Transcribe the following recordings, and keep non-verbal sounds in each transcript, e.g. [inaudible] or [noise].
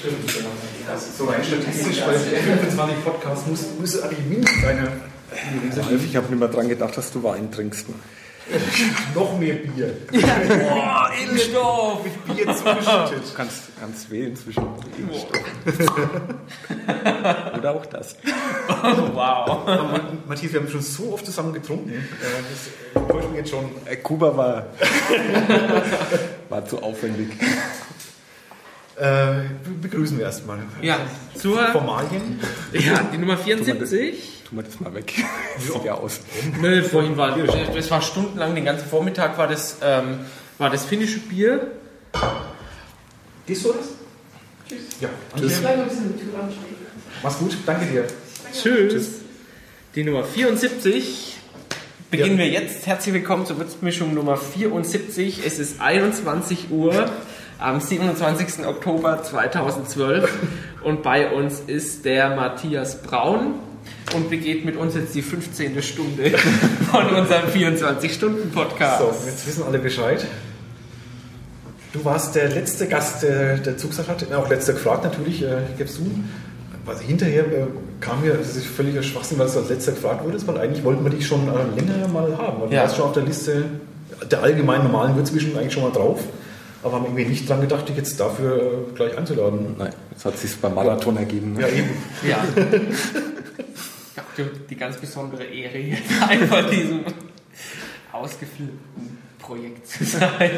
Stimmt, ja. Also so rein statistisch, weil 25 Podcasts muss, muss eigentlich mindestens eine. Ich habe nicht mehr dran gedacht, dass du Wein trinkst. [laughs] Noch mehr Bier. Boah, [laughs] Innenstoff! Mit Bier zugeschüttet. Du kannst, kannst wählen zwischen [laughs] Oder auch das. wow. Aber Matthias, wir haben schon so oft zusammen getrunken. äh, Das täuscht mich jetzt schon. Äh, Kuba war, war zu aufwendig. Äh, begrüßen wir erstmal. Ja, zur, Formalien. ja, die Nummer 74. Tu mal das mal weg. Das [laughs] sieht ja aus. Nö, vorhin war das war stundenlang, den ganzen Vormittag war das, ähm, war das finnische Bier. Gehst du das? Tschüss. Ja, Tschüss. Mach's gut, danke dir. Tschüss. Die Nummer 74. Beginnen wir jetzt. Herzlich willkommen zur Würzmischung Nummer 74. Es ist 21 Uhr am 27. Oktober 2012 und bei uns ist der Matthias Braun und begeht mit uns jetzt die 15. Stunde [laughs] von unserem 24-Stunden-Podcast. So, jetzt wissen alle Bescheid. Du warst der letzte Gast, der, der zugesagt hat, auch letzter gefragt natürlich, äh, gibst du. Also hinterher äh, kam mir, das ist völliger Schwachsinn, weil du als letzter gefragt wurdest, weil eigentlich wollten wir dich schon äh, länger mal haben. Weil Ja. Du warst schon auf der Liste der allgemeinen normalen Würzmischen eigentlich schon mal drauf. Aber haben irgendwie nicht dran gedacht, dich jetzt dafür äh, gleich einzuladen. Nein, jetzt hat sich beim Marathon ergeben. Ja, eben. Ja. [laughs] Habe die ganz besondere Ehre, jetzt einfach diesem ausgeführten Projekt zu sein.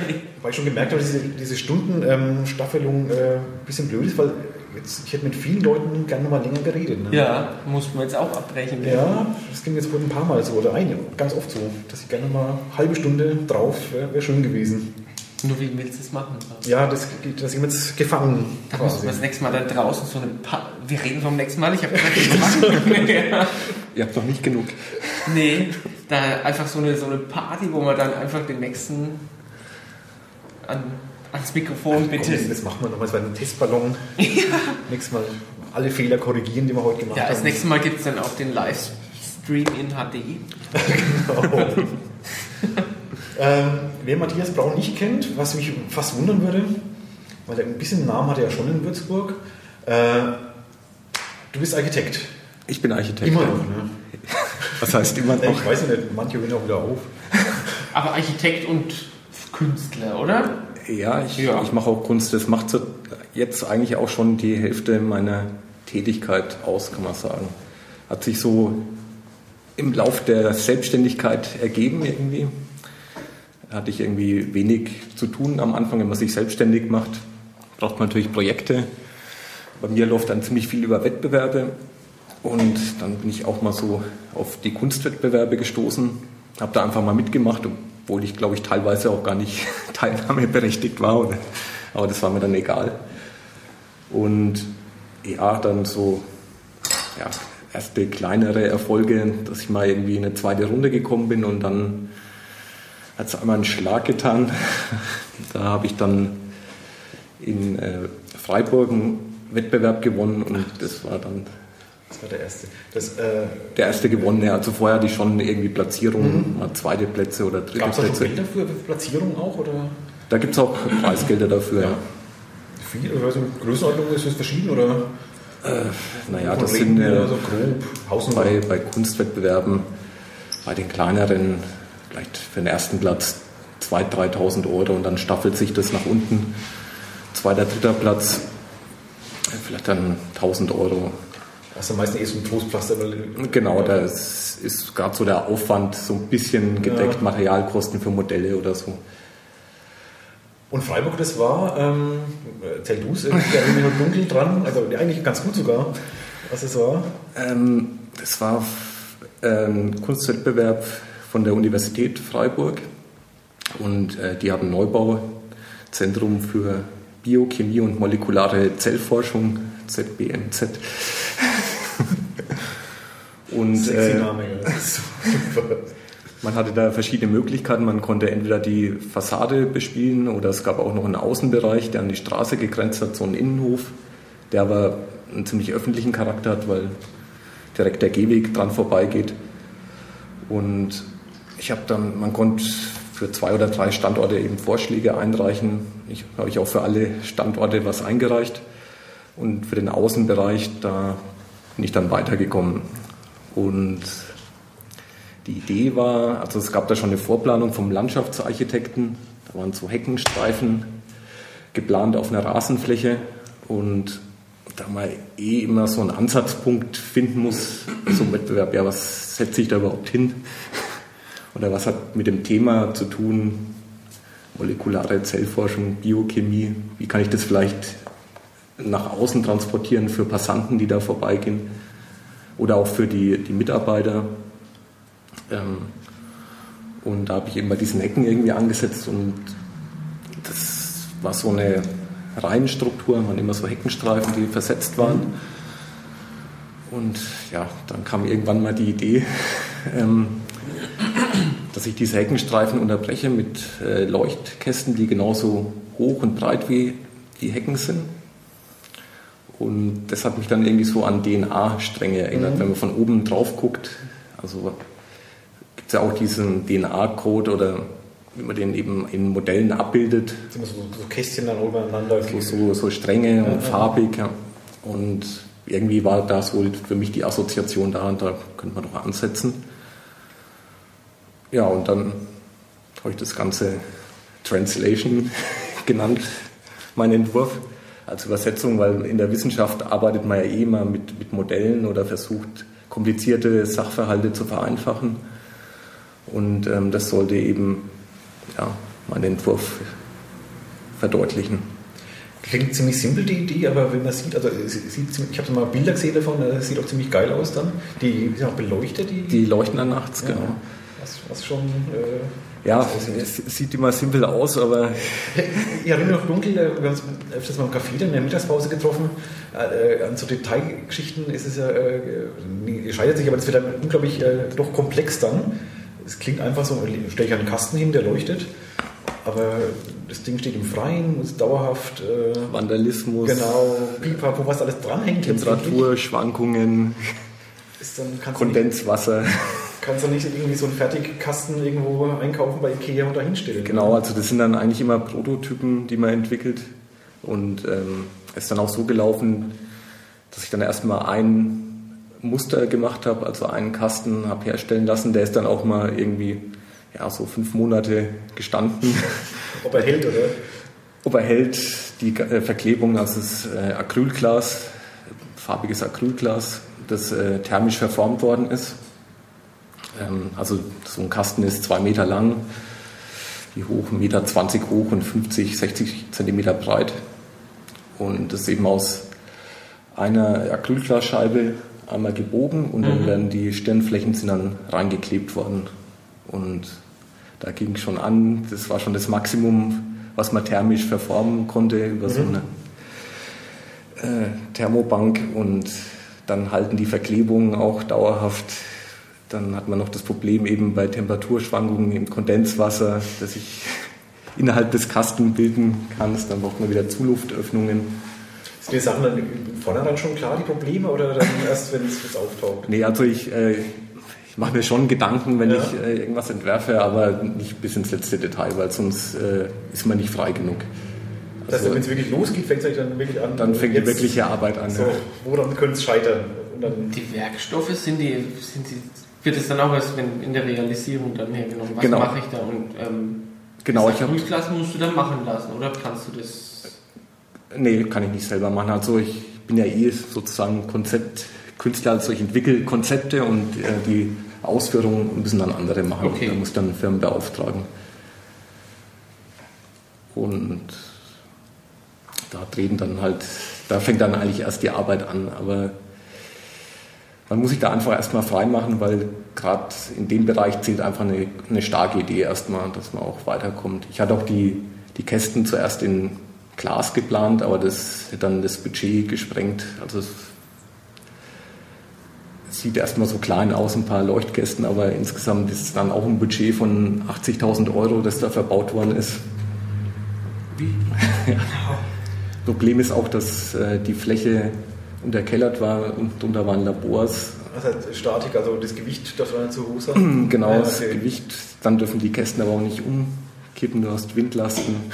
Weil ich schon gemerkt habe, dass diese, diese Stundenstaffelung äh, ein bisschen blöd ist, weil jetzt, ich hätte mit vielen Leuten gerne noch mal länger geredet. Ne? Ja, muss man jetzt auch abbrechen. Ja, das ging jetzt wohl ein paar Mal so, oder ein, ganz oft so, dass ich gerne mal eine halbe Stunde drauf wäre wär schön gewesen. Nur wie willst du es machen? Ja, das, das wir jetzt gefangen. Da müssen wir das nächste Mal da draußen so eine pa Wir reden vom nächsten Mal. Ich habe [laughs] mache mehr. [laughs] Ihr habt noch nicht genug. Nee, da einfach so eine, so eine Party, wo man dann einfach den nächsten an, ans Mikrofon Komm, bittet. das machen wir nochmal, das war ein Testballon. [laughs] Nächstes Mal alle Fehler korrigieren, die wir heute gemacht Ja, haben. das nächste Mal gibt es dann auch den Livestream in HD. [laughs] Ähm, wer Matthias Braun nicht kennt, was mich fast wundern würde, weil er ein bisschen Namen hat er ja schon in Würzburg, äh, du bist Architekt. Ich bin Architekt. Immer noch, ne? [laughs] Was heißt immer noch? Ich weiß ja nicht, manche hören auch wieder auf. Aber Architekt und Künstler, oder? Ja, ich, Ja. ich mache auch Kunst. Das macht so jetzt eigentlich auch schon die Hälfte meiner Tätigkeit aus, kann man sagen. Hat sich so im Lauf der Selbstständigkeit ergeben irgendwie. Hatte ich irgendwie wenig zu tun am Anfang, wenn man sich selbstständig macht. Braucht man natürlich Projekte. Bei mir läuft dann ziemlich viel über Wettbewerbe. Und dann bin ich auch mal so auf die Kunstwettbewerbe gestoßen. Habe da einfach mal mitgemacht, obwohl ich, glaube ich, teilweise auch gar nicht [laughs] teilnahmeberechtigt war. Oder, aber das war mir dann egal. Und ja, dann so ja, erste kleinere Erfolge, dass ich mal irgendwie in eine zweite Runde gekommen bin und dann hat es einmal einen Schlag getan. [laughs] Da habe ich dann in äh, Freiburg einen Wettbewerb gewonnen und das war dann Das war der erste. Das, äh, der erste gewonnene. Also vorher hatte ich schon irgendwie Platzierungen, mal zweite Plätze oder dritte Gab es da schon Plätze. Gelder für für Platzierung auch? Oder Da gibt es auch Preisgelder dafür. Ja. viel? Ich weiß nicht, Größenordnung ist das verschieden? Oder Naja, Von das sind äh, so grob bei, bei Kunstwettbewerben, bei den kleineren, vielleicht für den ersten Platz 2.000, 3.000 Euro und dann staffelt sich das nach unten. Zweiter, dritter Platz, äh, vielleicht dann 1.000 Euro. Ist am meisten eh so ein Trostpflaster. Genau, das ist gerade so der Aufwand so ein bisschen gedeckt, Ja. Materialkosten für Modelle oder so. Und Freiburg, das war, ähm, erzähl du es, da irgendwie noch dunkel dran, also eigentlich ganz gut sogar, was es war. Ähm, das war ein Kunstwettbewerb von der Universität Freiburg und äh, die haben ein Neubauzentrum für Biochemie und molekulare Zellforschung, ZBMZ. Und Sexy äh, Name, ja. [laughs] Super. man hatte da verschiedene Möglichkeiten. Man konnte entweder die Fassade bespielen oder es gab auch noch einen Außenbereich, der an die Straße gegrenzt hat, so einen Innenhof, der aber einen ziemlich öffentlichen Charakter hat, weil direkt der Gehweg dran vorbeigeht. Und ich habe dann, man konnte für zwei oder drei Standorte eben Vorschläge einreichen. Ich habe ich auch für alle Standorte was eingereicht. Und für den Außenbereich, da bin ich dann weitergekommen. Und die Idee war, also es gab da schon eine Vorplanung vom Landschaftsarchitekten, da waren so Heckenstreifen geplant auf einer Rasenfläche und da man eh immer so einen Ansatzpunkt finden muss, so ein Wettbewerb, ja, was setze ich da überhaupt hin? Oder was hat mit dem Thema zu tun? Molekulare Zellforschung, Biochemie, wie kann ich das vielleicht nach außen transportieren für Passanten, die da vorbeigehen oder auch für die, die Mitarbeiter? Ähm, und da habe ich eben bei diesen Ecken irgendwie angesetzt und das war so eine Reihenstruktur, man immer so Heckenstreifen, die versetzt waren. Und ja, dann kam irgendwann mal die Idee, [laughs] ähm, dass ich diese Heckenstreifen unterbreche mit äh, Leuchtkästen, die genauso hoch und breit wie die Hecken sind. Und das hat mich dann irgendwie so an DNA-Stränge erinnert, mhm. wenn man von oben drauf guckt. Also gibt es ja auch diesen DNA-Code oder wie man den eben in Modellen abbildet. So, so Kästchen dann übereinander. So, so, so Stränge ja, und ja. farbig. Ja. Und irgendwie war das wohl für mich die Assoziation da und da könnte man doch ansetzen. Ja, und dann habe ich das Ganze Translation [laughs] genannt, mein Entwurf als Übersetzung, weil in der Wissenschaft arbeitet man ja eh immer mit, mit Modellen oder versucht, komplizierte Sachverhalte zu vereinfachen. Und ähm, das sollte eben ja, meinen Entwurf verdeutlichen. Klingt ziemlich simpel die Idee, aber wenn man sieht, also sieht, ich habe mal Bilder gesehen davon, das sieht auch ziemlich geil aus dann. Die sind auch beleuchtet. Die, die leuchten dann nachts, ja, genau. Was, was schon. Äh, ja, es sieht immer simpel aus, aber. [laughs] Ich erinnere noch dunkel, wir haben uns öfters mal im Café dann in der Mittagspause getroffen. Äh, an so Detailgeschichten ist es ja, äh, scheitert sich, aber das wird dann unglaublich äh, doch komplex dann es klingt einfach so, stelle ich einen Kasten hin, der leuchtet, aber das Ding steht im Freien, ist dauerhaft. Äh, Vandalismus. Genau, Pipapo, was alles dranhängt. Temperaturschwankungen, Kondenswasser. [laughs] Kannst du nicht irgendwie so einen Fertigkasten irgendwo einkaufen bei Ikea und da hinstellen? Genau, also das sind dann eigentlich immer Prototypen, die man entwickelt. Und ähm, es ist dann auch so gelaufen, dass ich dann erstmal einen Muster gemacht habe, also einen Kasten habe herstellen lassen. Der ist dann auch mal irgendwie ja, so fünf Monate gestanden. [laughs] Ob er hält, oder? Ob er hält, die äh, Verklebung, also das äh, Acrylglas, farbiges Acrylglas, das äh, thermisch verformt worden ist. Ähm, also so ein Kasten ist zwei Meter lang, wie hoch, 1,20 Meter 20 hoch und 50, 60 Zentimeter breit. Und das ist eben aus einer Acrylglasscheibe einmal gebogen und mhm. dann werden die Stirnflächen sind dann reingeklebt worden. Und da ging schon an, das war schon das Maximum, was man thermisch verformen konnte über mhm. so eine äh, Thermobank und dann halten die Verklebungen auch dauerhaft. Dann hat man noch das Problem eben bei Temperaturschwankungen im Kondenswasser, dass sich [laughs] innerhalb des Kasten bilden kann. Dann braucht man wieder Zuluftöffnungen. Sind die Sachen dann vornherein schon klar, die Probleme, oder dann [laughs] erst, wenn es auftaucht? Nee, also ich, äh, ich mache mir schon Gedanken, wenn ja. ich äh, irgendwas entwerfe, aber nicht bis ins letzte Detail, weil sonst äh, ist man nicht frei genug. Also, das wenn es wirklich losgeht, fängt es dann wirklich an. Dann fängt die wirkliche Arbeit an. So, ja. Woran könnte es scheitern? die Werkstoffe sind die, sind die, wird es dann auch erst in der Realisierung dann hergenommen? Was genau. mache ich da? Und ähm, genau, ich habe musst du dann machen lassen, oder kannst du das Nee, kann ich nicht selber machen. Also ich bin ja eh sozusagen Konzeptkünstler, also ich entwickle Konzepte und äh, die Ausführungen müssen dann andere machen. Okay. Da muss dann Firmen beauftragen. Und da treten dann halt, da fängt dann eigentlich erst die Arbeit an. Aber man muss sich da einfach erstmal frei machen, weil gerade in dem Bereich zählt einfach eine, eine starke Idee erstmal, dass man auch weiterkommt. Ich hatte auch die, die Kästen zuerst in Glas geplant, aber das hat dann das Budget gesprengt. Also es sieht erstmal so klein aus, ein paar Leuchtkästen, aber insgesamt ist es dann auch ein Budget von 80.000 Euro, das da verbaut worden ist. Wie? [laughs] ja. Problem ist auch, dass äh, die Fläche unterkellert war und drunter waren Labors. Also Statik, also das Gewicht darf dann zu hoch sein? [clears throat] Genau, Ja, das okay. Gewicht, dann dürfen die Kästen aber auch nicht umkippen, du hast Windlasten. [laughs]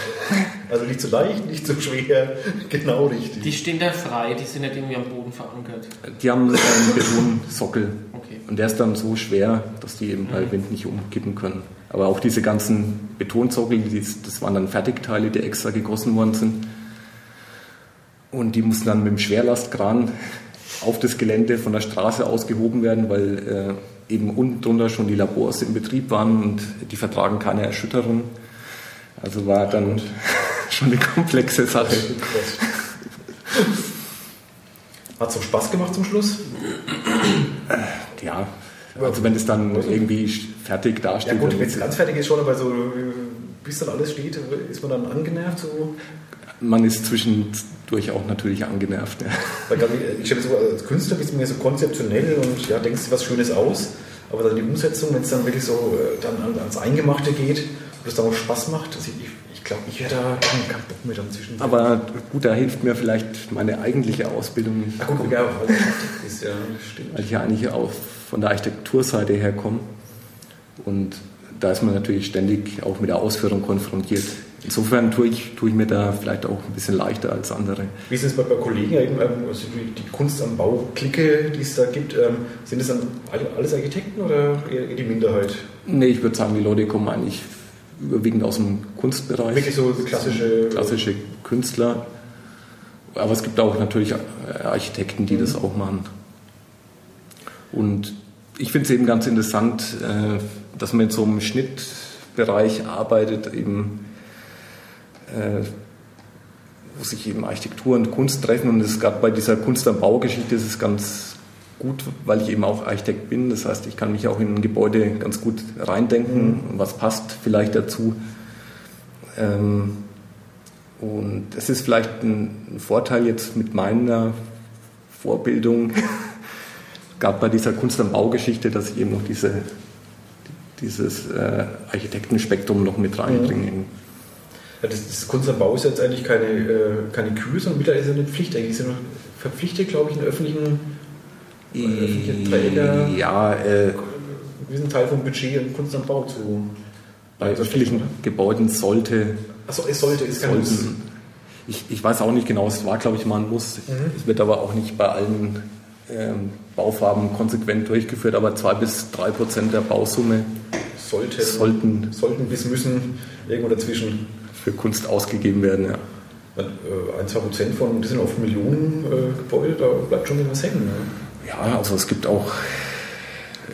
Also nicht zu leicht, nicht zu schwer, [laughs] genau richtig. Die stehen da frei, die sind nicht irgendwie am Boden verankert. Die haben einen Betonsockel Okay. und der ist dann so schwer, dass die eben bei Wind nicht umkippen können. Aber auch diese ganzen Betonsockel, das waren dann Fertigteile, die extra gegossen worden sind. Und die mussten dann mit dem Schwerlastkran auf das Gelände von der Straße ausgehoben werden, weil äh, eben unten drunter schon die Labors in Betrieb waren und die vertragen keine Erschütterung. Also war dann [laughs] schon eine komplexe Sache. Hat es auch Spaß gemacht zum Schluss? Ja, also wenn es dann irgendwie fertig Ja dasteht. gut, dann- wenn es ganz fertig ist schon, aber so bis dann alles steht, ist man dann angenervt so? Man ist zwischendurch auch natürlich angenervt. Ja. Weil gerade, ich mir so als Künstler bist du mir so konzeptionell und ja, denkst dir was Schönes aus, aber dann die Umsetzung, wenn es dann wirklich so äh, dann an- ans Eingemachte geht und es dann auch Spaß macht, also ich, ich glaube, ich hätte da keinen Bock mehr dann zwischen. Aber gut, da hilft mir vielleicht meine eigentliche Ausbildung, Ah, gut, ja, weil ist ja stimmt. weil ich ja eigentlich auch von der Architekturseite her komme. Und da ist man natürlich ständig auch mit der Ausführung konfrontiert. Insofern tue ich, tue ich mir da vielleicht auch ein bisschen leichter als andere. Wie ist es bei, bei Kollegen, eben, ähm, also die, Kunst am Bau-Clique, die es da gibt, ähm, sind es dann alle, alles Architekten oder eher die Minderheit? Nee, ich würde sagen, die Leute kommen eigentlich überwiegend aus dem Kunstbereich. Wirklich so klassische. klassische Künstler. Aber es gibt auch natürlich äh, Architekten, die das auch machen. Und ich finde es eben ganz interessant, äh, dass man in so einem Schnittbereich arbeitet, eben, wo sich eben Architektur und Kunst treffen. Und es gab bei dieser Kunst am Baugeschichte ist es ganz gut, weil ich eben auch Architekt bin. Das heißt, ich kann mich auch in ein Gebäude ganz gut reindenken, was passt vielleicht dazu. Ähm, und es ist vielleicht ein, Vorteil jetzt mit meiner Vorbildung, [laughs] gab bei dieser Kunst am Baugeschichte, dass ich eben noch diese, dieses äh, Architektenspektrum noch mit reinbringe. Ja, das, das Kunst am Bau ist jetzt eigentlich keine, äh, keine Kür, sondern mittlerweile ist es eine Pflicht. Eigentlich sind wir verpflichtet, glaube ich, einen öffentlichen, öffentlichen Träger, Ja, äh, gewissen Teil vom Budget in Kunst am Bau zu. bei öffentlichen Gebäuden sollte, Achso, es sollte, kein Muss. sollten, ich, ich weiß auch nicht genau, es war glaube ich mal ein Muss. Mhm. Es wird aber auch nicht bei allen ähm, Baufarben konsequent durchgeführt, aber zwei bis drei Prozent der Bausumme Sollte, sollten sollten bis müssen irgendwo dazwischen. Für Kunst ausgegeben werden. Ja. Äh, Ein, zwei Prozent von, das sind oft Millionen äh, Gebäude, da bleibt schon was hängen. Ne? Ja, also es gibt auch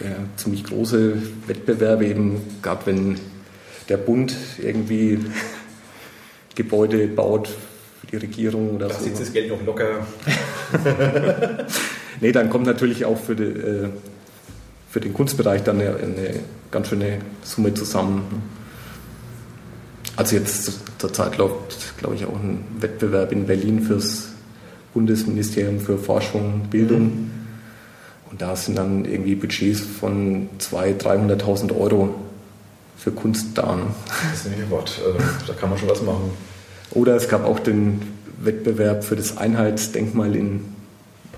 äh, ziemlich große Wettbewerbe, eben gerade wenn der Bund irgendwie [laughs] Gebäude baut für die Regierung oder Da so. sitzt das Geld noch locker. [laughs] Nee, dann kommt natürlich auch für, die, äh, für den Kunstbereich dann eine, eine ganz schöne Summe zusammen. Also jetzt zur Zeit läuft, glaube ich, auch ein Wettbewerb in Berlin fürs Bundesministerium für Forschung, Bildung. Und da sind dann irgendwie Budgets von 200.000, 300.000 Euro für Kunst da. Das ist ein Wort. Also, da kann man schon was machen. Oder es gab auch den Wettbewerb für das Einheitsdenkmal in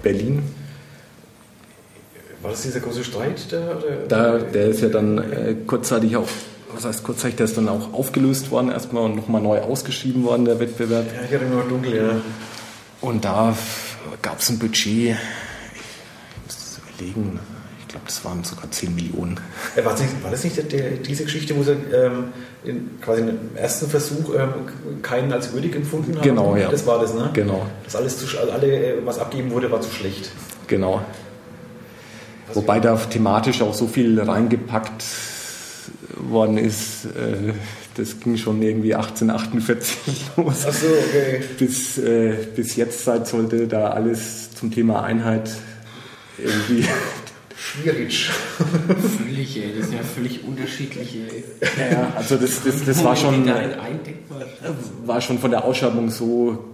Berlin. War das dieser große Streit da? Oder? Da, der ist ja dann äh, kurzzeitig auch, was heißt kurzzeitig, der ist dann auch aufgelöst worden erstmal und nochmal neu ausgeschrieben worden, der Wettbewerb. Ja, ich hatte nur dunkel, ja. Und da gab es ein Budget, ich muss das überlegen, ich glaube, das waren sogar 10 Millionen. War das nicht, war das nicht der, diese Geschichte, wo sie ähm, in, quasi im ersten Versuch ähm, keinen als würdig empfunden haben? Genau, ja. Das war das, ne? Genau, Das alles zu, also alle, äh, was abgeben wurde, war zu schlecht. genau. Wobei da thematisch auch so viel reingepackt worden ist, äh, das ging schon irgendwie 1848 [laughs] los. Ach so, okay. bis, äh, bis jetzt Zeit sollte da alles zum Thema Einheit irgendwie. Schwierig. Völlig, ey. Das sind ja völlig unterschiedliche. ja, also das, das, das war schon, war schon von der Ausschreibung so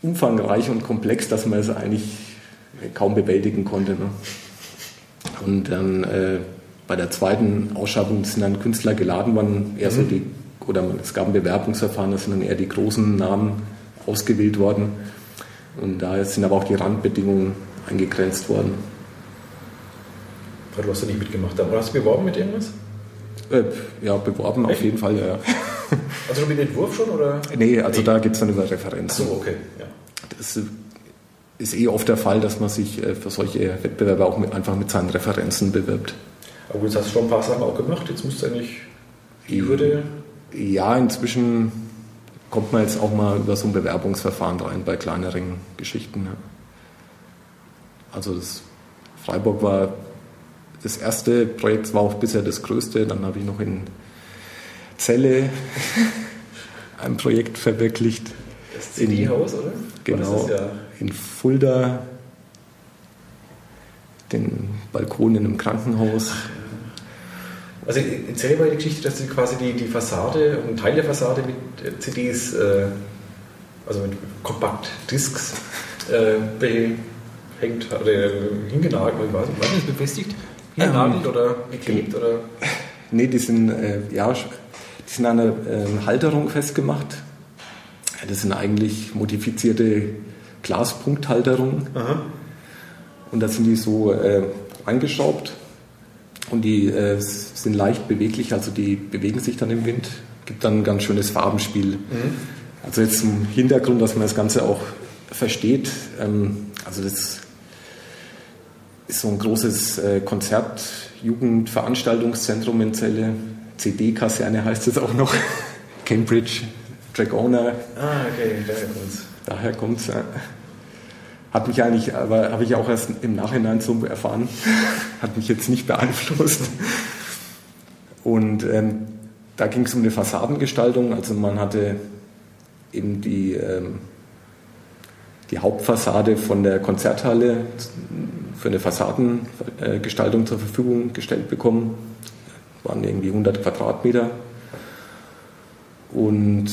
umfangreich und komplex, dass man es eigentlich kaum bewältigen konnte. Ne? Und dann äh, bei der zweiten Ausschreibung sind dann Künstler geladen worden, eher so die, oder es gab ein Bewerbungsverfahren, da sind dann eher die großen Namen ausgewählt worden. Und da sind aber auch die Randbedingungen eingegrenzt worden. Du hast ja nicht mitgemacht. Aber hast du beworben mit irgendwas? Äh, ja, beworben Echt? auf jeden Fall, ja. [laughs] Also mit Entwurf schon? Oder? Nee, also nee. da geht es dann über Referenzen. Ach so, okay. Ja. Das ist eh oft der Fall, dass man sich äh, für solche Wettbewerbe auch mit, einfach mit seinen Referenzen bewirbt. Aber jetzt hast du schon ein paar Sachen auch gemacht. Jetzt musst du eigentlich die Hürde. Ja, inzwischen kommt man jetzt auch mal über so ein Bewerbungsverfahren rein bei kleineren Geschichten. Also das Freiburg war das erste Projekt, war auch bisher das größte. Dann habe ich noch in Celle [laughs] ein Projekt verwirklicht. Das CD-Haus, oder? Genau. Ja in Fulda den Balkon in einem Krankenhaus. Also erzähl mal die Geschichte, dass du quasi die, die Fassade, einen Teil der Fassade mit äh, CDs, äh, also mit Kompaktdiscs äh, behängt oder äh, hingenagelt, ich weiß nicht, ist befestigt? Hingenagelt ähm, oder geklebt? Oder? Nee, die sind, äh, ja, die sind an einer äh, Halterung festgemacht. Das sind eigentlich modifizierte Glaspunkthalterung. Aha. Und da sind die so äh, eingeschraubt und die äh, sind leicht beweglich, also die bewegen sich dann im Wind. Gibt dann ein ganz schönes Farbenspiel. Mhm. Also jetzt im Hintergrund, dass man das Ganze auch versteht. Ähm, also das ist so ein großes äh, Konzert, Jugendveranstaltungszentrum in Celle. CD-Kaserne heißt es auch noch. Cambridge, Dragoner. Ah, okay, daher kommt's. Daher kommt's, ja. Hat mich eigentlich, aber habe ich auch erst im Nachhinein so erfahren, [laughs] hat mich jetzt nicht beeinflusst. Und ähm, da ging es um eine Fassadengestaltung. Also man hatte eben die, ähm, die Hauptfassade von der Konzerthalle für eine Fassadengestaltung zur Verfügung gestellt bekommen. Das waren irgendwie 100 Quadratmeter. Und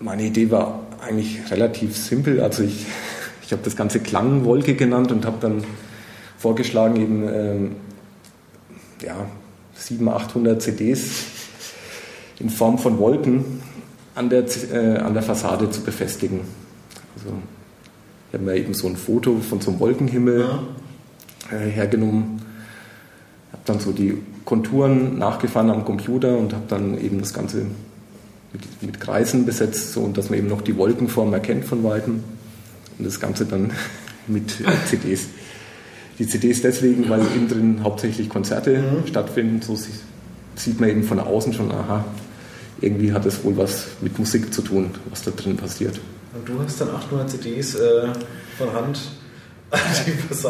meine Idee war eigentlich relativ simpel. Also ich, ich habe das Ganze Klangwolke genannt und habe dann vorgeschlagen, eben ähm, ja, 700, 800 CDs in Form von Wolken an der, äh, an der Fassade zu befestigen. Also ich habe mir eben so ein Foto von so einem Wolkenhimmel ja. äh, hergenommen, habe dann so die Konturen nachgefahren am Computer und habe dann eben das Ganze mit, mit Kreisen besetzt, so und dass man eben noch die Wolkenform erkennt von Weitem. Und das Ganze dann [laughs] mit CDs. Die CDs deswegen, weil innen drin hauptsächlich Konzerte mhm. stattfinden. So sieht man eben von außen schon, aha, irgendwie hat es wohl was mit Musik zu tun, was da drin passiert. Und du hast dann 800 CDs äh, von Hand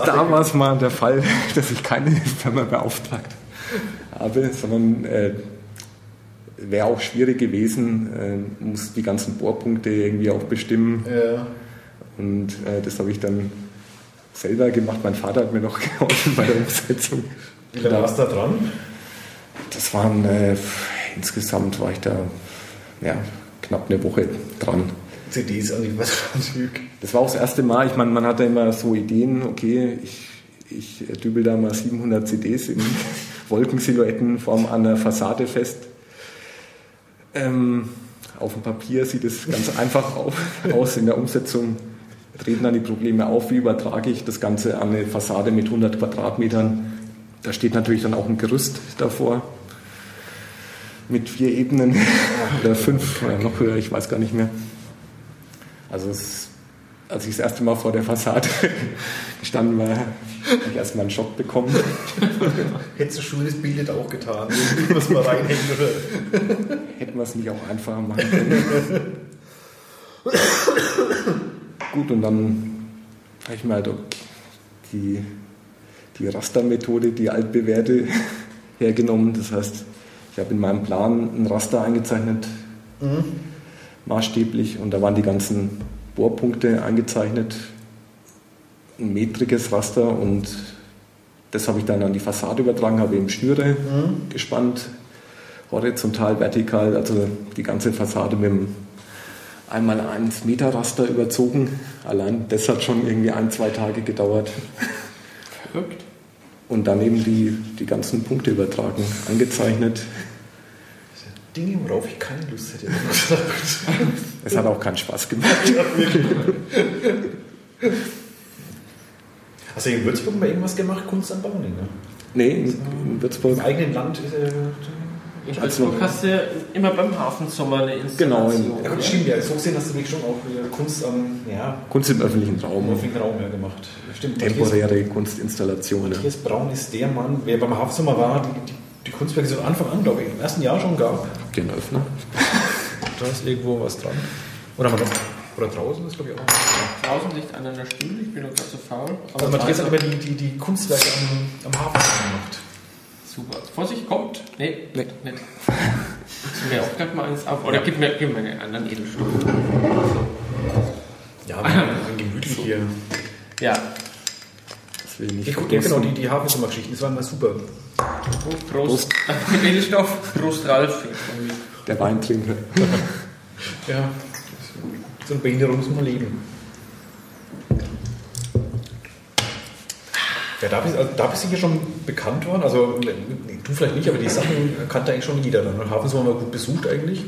Da war es mal der Fall, [laughs] dass ich keine Firma beauftragt habe, sondern äh, wäre auch schwierig gewesen, äh, muss die ganzen Bohrpunkte irgendwie auch bestimmen. Ja. Und äh, das habe ich dann selber gemacht. Mein Vater hat mir noch [laughs] geholfen bei der Umsetzung. Wie lange warst du da dran? Das waren äh, insgesamt war ich da ja, knapp eine Woche dran. CDs an die Das war auch das erste Mal. Ich meine, man hatte immer so Ideen, okay, ich, ich dübel da mal 700 CDs in [laughs] Wolkensilhouettenform an der Fassade fest. Ähm, auf dem Papier sieht es ganz [laughs] einfach aus, in der Umsetzung treten dann die Probleme auf, wie übertrage ich das Ganze an eine Fassade mit 100 Quadratmetern. Da steht natürlich dann auch ein Gerüst davor mit vier Ebenen [laughs] oder fünf oder noch höher, ich weiß gar nicht mehr. Also es als ich das erste Mal vor der Fassade [laughs] gestanden war, habe ich erstmal einen Schock bekommen. [laughs] Hättest du schon das Bild auch getan? Muss mal reinhängen, oder? Hätten wir es nicht auch einfacher machen können. Gut, und dann habe ich mir halt die, die Rastermethode, die altbewährte, [laughs] hergenommen. Das heißt, ich habe in meinem Plan ein Raster eingezeichnet, mhm. maßstäblich, und da waren die ganzen Bohrpunkte eingezeichnet, ein metriges Raster und das habe ich dann an die Fassade übertragen, habe eben Schnüre mhm. gespannt, horizontal, vertikal, also die ganze Fassade mit einem einmal 1 Meter Raster überzogen. Allein das hat schon irgendwie ein, zwei Tage gedauert. Verrückt. Und dann eben die, die ganzen Punkte übertragen, angezeichnet. Dinge, worauf ich keine Lust hätte. Es hat auch keinen Spaß gemacht. Hast du in Würzburg mal irgendwas gemacht, Kunst am Bau? Nee, ne? Nee, in, in Würzburg. Im eigenen Land ist äh, In Würzburg hast du immer beim Hafensommer eine Genau, Installation. ja, gut, stimmt, ja. So gesehen hast du wirklich schon auch äh, Kunst am ja, Kunst im öffentlichen im Raum. öffentlichen Raum ja, gemacht. Stimmt, Temporäre Kunstinstallationen. Matthias Braun ist der Mann, wer beim Hafensommer war, die, die, die Kunstwerke so von Anfang an, glaube ich, im ersten Jahr schon gab. Den Öffner. Da ist irgendwo was dran. Oder, haben wir noch, oder draußen ist, glaube ich, auch. Draußen liegt einer an der Stuhl, ich bin noch gerade zu faul. Also Matthias hat immer die, die, die Kunstwerke am, am Hafen gemacht. Super. Vorsicht, kommt. Nee, Nee. nicht. Zieh mir auch gleich mal eins auf. Oder gib mir, gib mir einen anderen Edelstuhl. Ja, wir haben gemütlich hier. Ja. Das will ich nicht gut, ja, genau, die, die Hafensommergeschichten, das war immer super. Prost. Prost. [laughs] Edelstoff. Prost, Ralf. Der Weintrinker. [laughs] Ja, so eine Behinderung muss man leben. Ja, da bist, also, da bist du hier schon bekannt worden. Also du vielleicht nicht, aber die Sachen kannte eigentlich schon jeder. Dann Hafensommer war gut besucht eigentlich.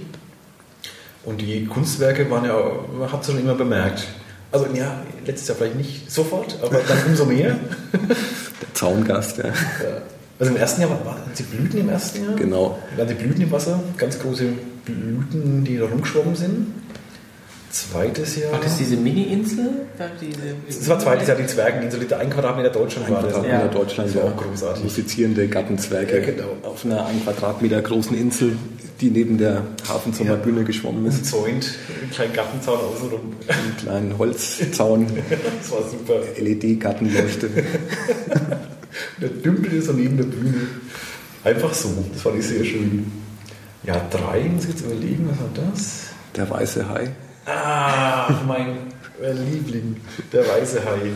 Und die Kunstwerke waren ja, man hat es schon immer bemerkt. Also ja, letztes Jahr vielleicht nicht sofort, aber dann umso mehr. [laughs] Der Zaungast, ja. Also im ersten Jahr waren die Blüten im ersten Jahr. Genau. Waren die Blüten im Wasser, ganz große Blüten, die da rumgeschwommen sind. Zweites Jahr. War das diese Mini-Insel? Das war zweites Jahr die Zwergeninsel, die ein Quadratmeter Deutschland Ein war das. Quadratmeter Ja. Deutschland, Das war ja. auch großartig. Musizierende Gattenzwerge Ja, genau. auf einer ein Quadratmeter großen Insel, die neben der Hafensommerbühne geschwommen ist. Umzäunt, einen kleinen Gartenzaun außenrum. Einen kleinen Holzzaun, [laughs] Das war super. LED-Gartenleuchte. [laughs] Der dümpelte so neben der Bühne. Einfach so, das fand ich sehr schön. Ja, drei, muss ich jetzt überlegen, was war das? Der weiße Hai. Ah, mein Liebling, der weiße Hai.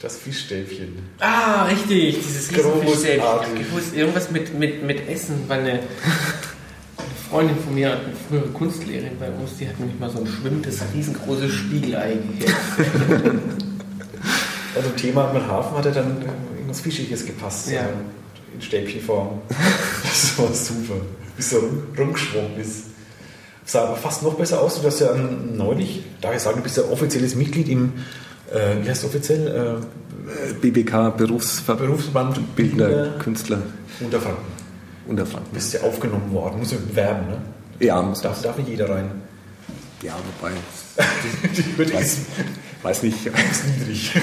Das Fischstäbchen. Ah, richtig, dieses Riesenfischstäbchen. Ich Großartig. hab gewusst, irgendwas mit, mit, mit Essen, weil eine, Freundin von mir, eine frühere Kunstlehrerin bei uns, die hat nämlich mal so ein schwimmendes, riesengroßes Spiegelei gegessen. Also Thema mit Hafen hatte dann äh, irgendwas Fischiges gepasst. Ja. äh, In Stäbchenform. [laughs] Das war super. Bis so rum- rumgeschwommen ist. Sah aber fast noch besser aus. Du hast ja ähm, neulich, darf ich sagen, du bist ja offizielles Mitglied im, äh, wie heißt es offiziell? Äh, BBK Berufsverband Berufsverband Bildner Bildner Künstler Unterfranken. Unterfranken. Du bist ja aufgenommen worden. Muss man bewerben, ne? Ja, muss Darf, darf nicht jeder rein. Ja, wobei, [laughs] Die weiß, ist, weiß, nicht, [laughs] ist niedrig.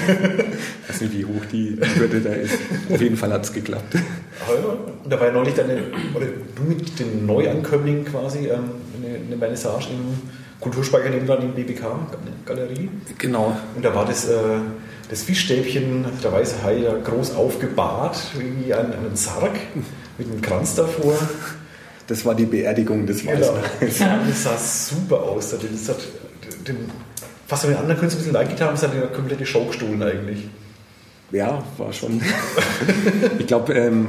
weiß nicht, wie hoch die Hürde da ist. Auf jeden Fall hat es geklappt. Und da war ja neulich deine, oder du mit dem Neuankömmling quasi ähm, eine, eine Vernissage im Kulturspeicher nebenan in BBK-Galerie. Genau. Und da war das, äh, das Fischstäbchen, der weiße Hai, da groß aufgebahrt, wie ein, einen Sarg mit einem Kranz davor. Das war die Beerdigung des Genau. Weißen Hais. [laughs] Das sah super aus. Das hat den, fast mit anderen Künstlern ein bisschen leid getan, das hat eine komplette Show gestohlen eigentlich. Ja, war schon. ich glaube, ähm,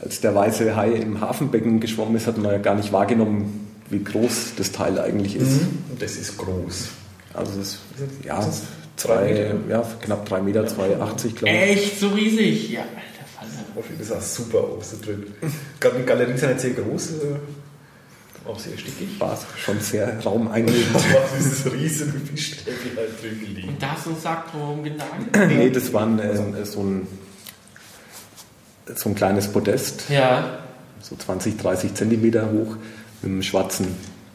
als der weiße Hai im Hafenbecken geschwommen ist, hat man ja gar nicht wahrgenommen, wie groß das Teil eigentlich ist. Und das ist groß. Also es ist ja, Das ist zwei, ja, knapp drei Meter, 2,80 glaube ich. Echt so riesig? Ja. Das sah super aus da drin. Gerade die Galerien sind nicht sehr groß, äh, auch sehr stickig. War schon sehr raumeinnehmend. [laughs] Da war dieses riesige Fischstäbchen halt drin gelegen. Und da hast du einen Sack drumherum genagelt? nee, das war ein, äh, so, ein, so ein kleines Podest, Ja. so 20, 30 Zentimeter hoch, mit einem schwarzen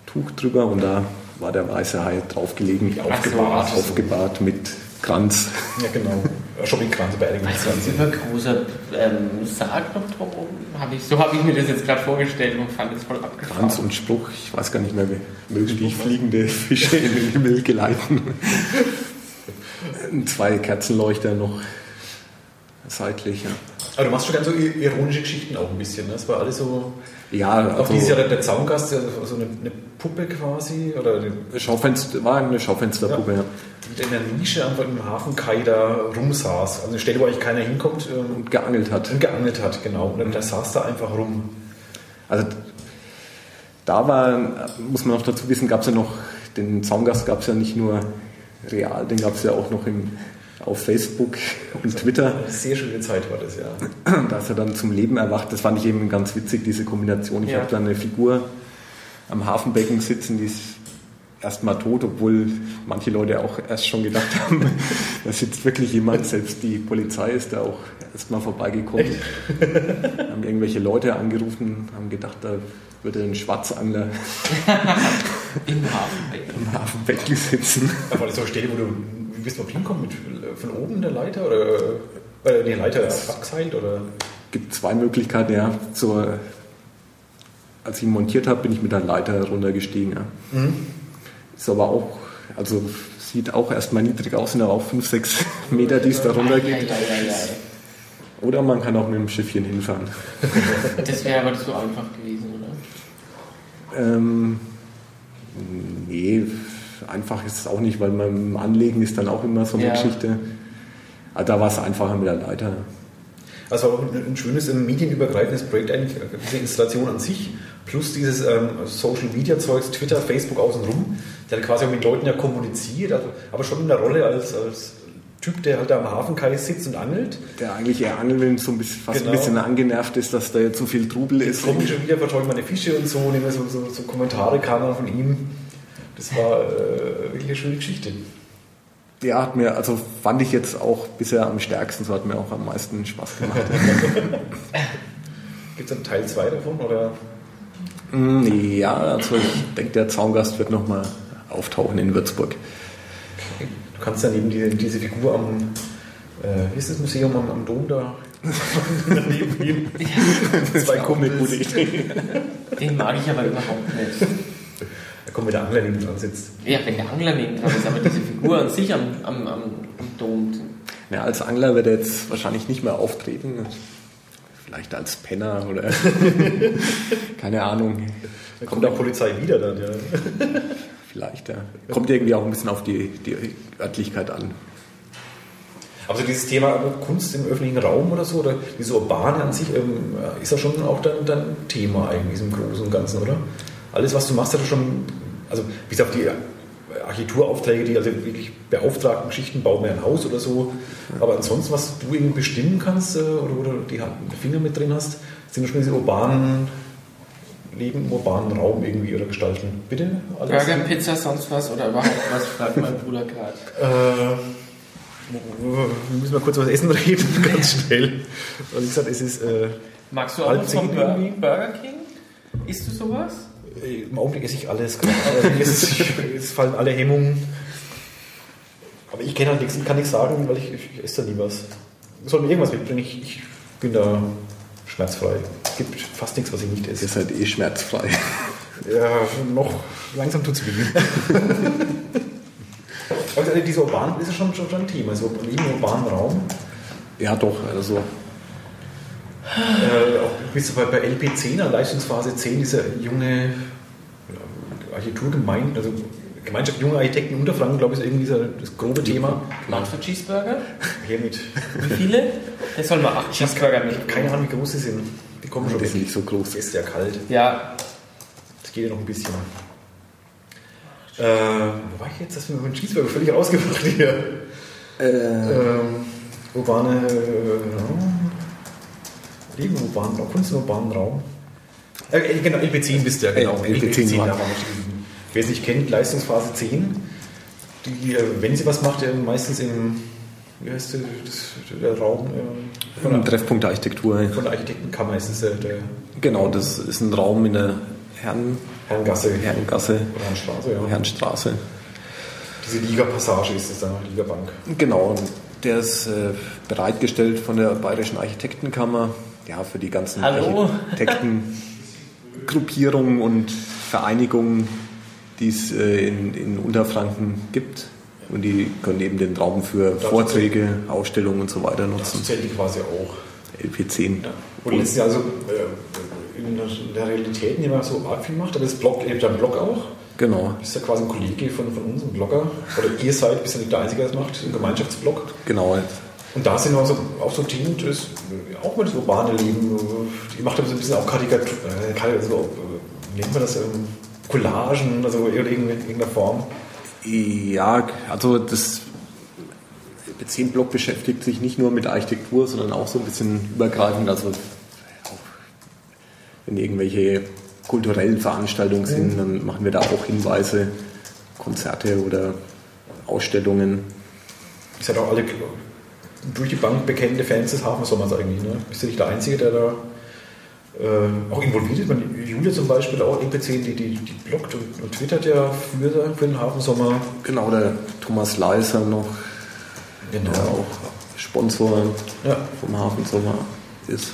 Tuch drüber und da war der weiße Hai draufgelegen, aufgebahrt. aufgebahrt mit Kranz. Ja, genau. Shoppingkranz, Weißt du, ein Beerdigungskranz. übergroßer ähm, Sarg noch drumherum? Hab ich, so habe ich mir das jetzt gerade vorgestellt und fand es voll abgefahren. Kranz und Spruch, ich weiß gar nicht mehr, wie mögen die fliegende Fische in den Himmel geleiten. [laughs] Zwei Kerzenleuchter noch seitlich. Ja, Aber du machst schon ganz so ironische Geschichten auch ein bisschen. Ne? Das war alles so. ja Auch also dieses Jahr der, der Zaungast, so eine, eine Puppe quasi, oder eine, Schaufenster, war eine Schaufensterpuppe. Ja. die in der Nische einfach im Hafenkai da rumsaß. Also eine Stelle, wo eigentlich keiner hinkommt ähm, Und geangelt hat. und geangelt hat, genau. Und dann der saß da einfach rum. Also da war, muss man noch dazu wissen, gab es ja noch, den Zaungast gab es ja nicht nur real, den gab es ja auch noch im, auf Facebook und Twitter. Eine sehr schöne Zeit war das, ja. [clears throat] Da ist er dann zum Leben erwacht. Das fand ich eben ganz witzig, diese Kombination. Ich Ja. habe da eine Figur am Hafenbecken sitzen, die ist erstmal tot, obwohl manche Leute auch erst schon gedacht [laughs] haben, da sitzt wirklich jemand, selbst die Polizei ist da auch erstmal vorbeigekommen. [laughs] haben irgendwelche Leute angerufen, haben gedacht, da würde ein Schwarzangler [laughs] Im Hafenbecken. im Hafenbecken sitzen. Aber das so Stelle, wo du, du auf hinkommen? Mit, von oben der Leiter oder äh, die Leiter abgeseilt oder? gibt zwei Möglichkeiten, ja. Zur, als ich ihn montiert habe, bin ich mit der Leiter runtergestiegen. Ja. Ist aber auch, also sieht auch erstmal niedrig aus, sind aber auch 5, 6 Meter, die es da runter Ja, geht. ja, ja, ja. Oder man kann auch mit dem Schiffchen hinfahren. [laughs] Das wäre aber so einfach gewesen, oder? Ähm, nee, einfach ist es auch nicht, weil beim Anlegen ist dann auch immer so eine Ja. Geschichte. Aber da war es einfacher mit der Leiter. Also auch ein, schönes medienübergreifendes Projekt eigentlich, äh, diese Installation an sich, plus dieses ähm, Social Media Zeugs, Twitter, Facebook außenrum, der quasi auch mit Leuten ja kommuniziert, also, aber schon in der Rolle als, als Typ, der halt da am Hafenkai sitzt und angelt. Der eigentlich eher angeln so ein bisschen, fast Genau. ein bisschen angenervt ist, dass da jetzt so viel Trubel Jetzt ist. kommen schon wieder, verteuern meine Fische und so, nehmen wir so, so, so Kommentare kamen von ihm. Das war äh, wirklich eine schöne Geschichte. Der hat mir, also fand ich jetzt auch bisher am stärksten, so hat mir auch am meisten Spaß gemacht. [laughs] Gibt es einen Teil 2 davon? Oder? Mm, ja, also ich denke, der Zaungast wird nochmal auftauchen in Würzburg. Du kannst dann eben diese, diese Figur am, äh, wie ist das Museum am, am Dom da? [laughs] Daneben gehen. Zwei Kumpels. [laughs] Idee. Den mag ich aber überhaupt nicht. Da kommt, wenn der Angler neben dran sitzt. Ja, wenn der Angler neben dran ist, aber diese Figur an sich am, am, am, am Dom. Ja, als Angler wird er jetzt wahrscheinlich nicht mehr auftreten. Vielleicht als Penner oder [laughs] keine Ahnung. Da kommt auch Polizei wieder dann, ja. Vielleicht, ja. Kommt irgendwie auch ein bisschen auf die, die Örtlichkeit an. Aber so dieses Thema Kunst im öffentlichen Raum oder so, oder diese Urbane an sich, ähm, ist ja schon auch dann, dann Thema eigentlich im Großen und Ganzen, oder? Alles, was du machst, hat ja schon, also bis auf die Architekturaufträge, die also wirklich beauftragten Geschichten, bauen wir ein Haus oder so, aber ansonsten, was du irgendwie bestimmen kannst äh, oder, oder die Finger mit drin hast, sind schon diese urbanen Leben im urbanen Raum irgendwie oder gestalten. Bitte? Alles? Burger, Pizza, sonst was oder überhaupt was, fragt mein Bruder gerade. Äh, wir müssen mal kurz was essen reden, [laughs] ganz schnell. Weil ich gesagt, es ist äh, Magst du auch was vom? Burger King? Isst du sowas? Im Augenblick esse ich alles. mir ist es, [laughs] es fallen alle Hemmungen. Aber ich kenne halt nichts, ich kann nichts sagen, weil ich, ich, ich esse da nie was. Soll mir irgendwas mitbringen, ich, ich bin da schmerzfrei. Es gibt fast nichts, was ich nicht Ihr esse. seid eh schmerzfrei. Ja, noch langsam tut es weh. [laughs] Also diese urbanen ist ja schon, schon, schon ein Thema. Also im urbanen Raum Ja, doch, also Äh, auch bist du bei, bei LP10, an Leistungsphase 10, dieser junge ja, Architekturgemeinde, also Gemeinschaft junger Architekten in Unterfranken, glaube ich, ist irgendwie so das grobe Thema. Für Cheeseburger? Her mit. Wie viele? Der soll mal acht Cheeseburger mit. Keine Ahnung, wie groß sie sind. Die kommen schon das ist nicht so groß. Es ist ja kalt. Ja, Das geht ja noch ein bisschen. Äh, wo war ich jetzt? Das ist mir mit Cheeseburger völlig ausgebracht hier. Äh, Ähm, urbane äh, Leben im urbanen Raum, Kunst im urbanen Raum. Äh, äh, genau, LP10 bist du ja, genau. Äh, LP10 da war- waren wir stehen. Wer es nicht kennt, Leistungsphase 10. Die, äh, wenn sie was macht, äh, meistens im, wie heißt der, das, der Raum äh, von, der, Treffpunkt der Architektur. von der Architektenkammer ist es äh, der Genau, das ist ein Raum in der Herren, Herrengasse Herrengasse, Herrenstraße, ja. Herrenstraße. Diese Liga-Passage ist es da, Liga-Bank. Genau, der ist äh, bereitgestellt von der Bayerischen Architektenkammer, ja, für die ganzen Hallo? Architektengruppierungen und Vereinigungen, die es äh, in, in Unterfranken gibt. Und die können eben den Raum für Vorträge, Ausstellungen und so weiter Das nutzen. zählt die quasi auch. LP10. Ja. Wo letztes Jahr also äh, in der, in der Realität nicht mehr so arg viel macht, aber das Blog, ihr habt ja einen Blog auch. Genau, Das ist ja quasi ein Kollege von, von uns, ein Blogger. Oder ihr seid, bist ja nicht der Einzige, der das macht, ein Gemeinschaftsblog. genau. Und da sind auch so, auch so Themen, das, auch mal das urbane Leben. Die macht aber so ein bisschen auch Karikatur, äh, so, äh, wie nennt man das, ähm, Collagen, also in irgendeiner Form. Ja, also das LP10-Block beschäftigt sich nicht nur mit Architektur, sondern auch so ein bisschen übergreifend. Also auch wenn irgendwelche kulturellen Veranstaltungen sind, dann machen wir da auch Hinweise. Konzerte oder Ausstellungen. Ist ja doch alle durch die Bank bekennende Fans des Hafensommers eigentlich. Ne? Bist du nicht der Einzige, der da äh, auch involviert ist? Man, Julia zum Beispiel, auch NPC, die, die, die bloggt und, und twittert ja für, für den Hafensommer. Genau, der Thomas Leiser noch, Genau. der auch Sponsor Ja. vom Hafensommer ist.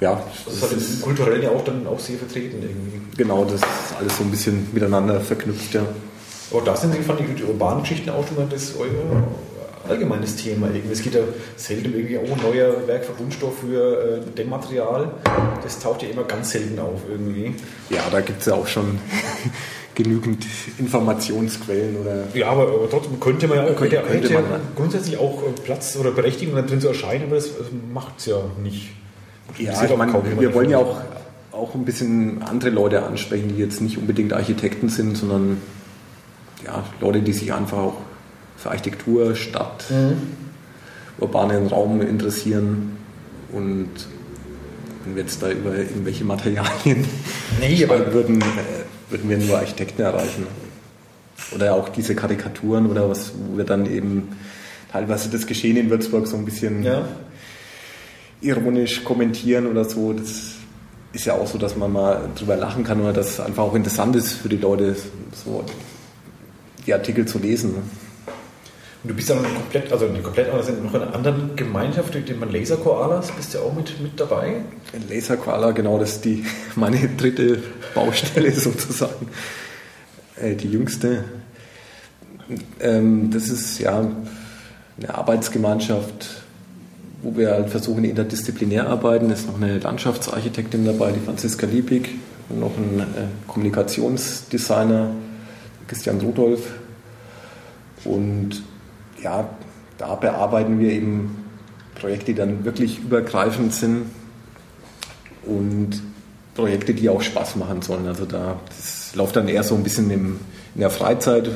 Ja, Das ist halt kulturell ja auch dann auch sehr vertreten irgendwie. genau, das ist alles so ein bisschen miteinander verknüpft, ja. Aber da sind, fand ich, die urbanen Geschichten auch schon mal das euer allgemeines Thema. Irgendwie. Es geht ja selten irgendwie, oh, neuer Werkverbundstoff für äh, Dämmmaterial. Das taucht ja immer ganz selten auf irgendwie. Ja, da gibt es ja auch schon [laughs] genügend Informationsquellen oder Ja, aber, aber trotzdem könnte man ja, könnte, ja- könnte hätte ja man. grundsätzlich auch äh, Platz oder Berechtigung da drin zu erscheinen, aber das, macht es ja nicht. Ja, ich meine, wir wollen ja auch, auch ein bisschen andere Leute ansprechen, die jetzt nicht unbedingt Architekten sind, sondern ja, Leute, die sich einfach auch für Architektur, Stadt, urbanen Raum interessieren. Und wenn wir jetzt da über irgendwelche Materialien Nee, [laughs] aber würden, äh, würden wir nur Architekten erreichen. Oder auch diese Karikaturen oder was, wo wir dann eben teilweise das Geschehen in Würzburg so ein bisschen ja. ironisch kommentieren oder so. Das ist ja auch so, dass man mal drüber lachen kann oder dass es einfach auch interessant ist für die Leute, so die Artikel zu lesen. Du bist ja noch komplett, also komplett, sind noch in einer anderen Gemeinschaft, die man Laser Koalas, bist du ja auch mit, mit dabei? Laser Koala, genau, das ist die, meine dritte Baustelle [laughs] sozusagen. Äh, die jüngste. Ähm, das ist ja eine Arbeitsgemeinschaft, wo wir halt versuchen, interdisziplinär arbeiten. Es ist noch eine Landschaftsarchitektin dabei, die Franziska Liebig, und noch ein äh, Kommunikationsdesigner, Christian Rudolf. Und ja, da bearbeiten wir eben Projekte, die dann wirklich übergreifend sind und Projekte, die auch Spaß machen sollen. Also da das läuft dann eher so ein bisschen im, in der Freizeit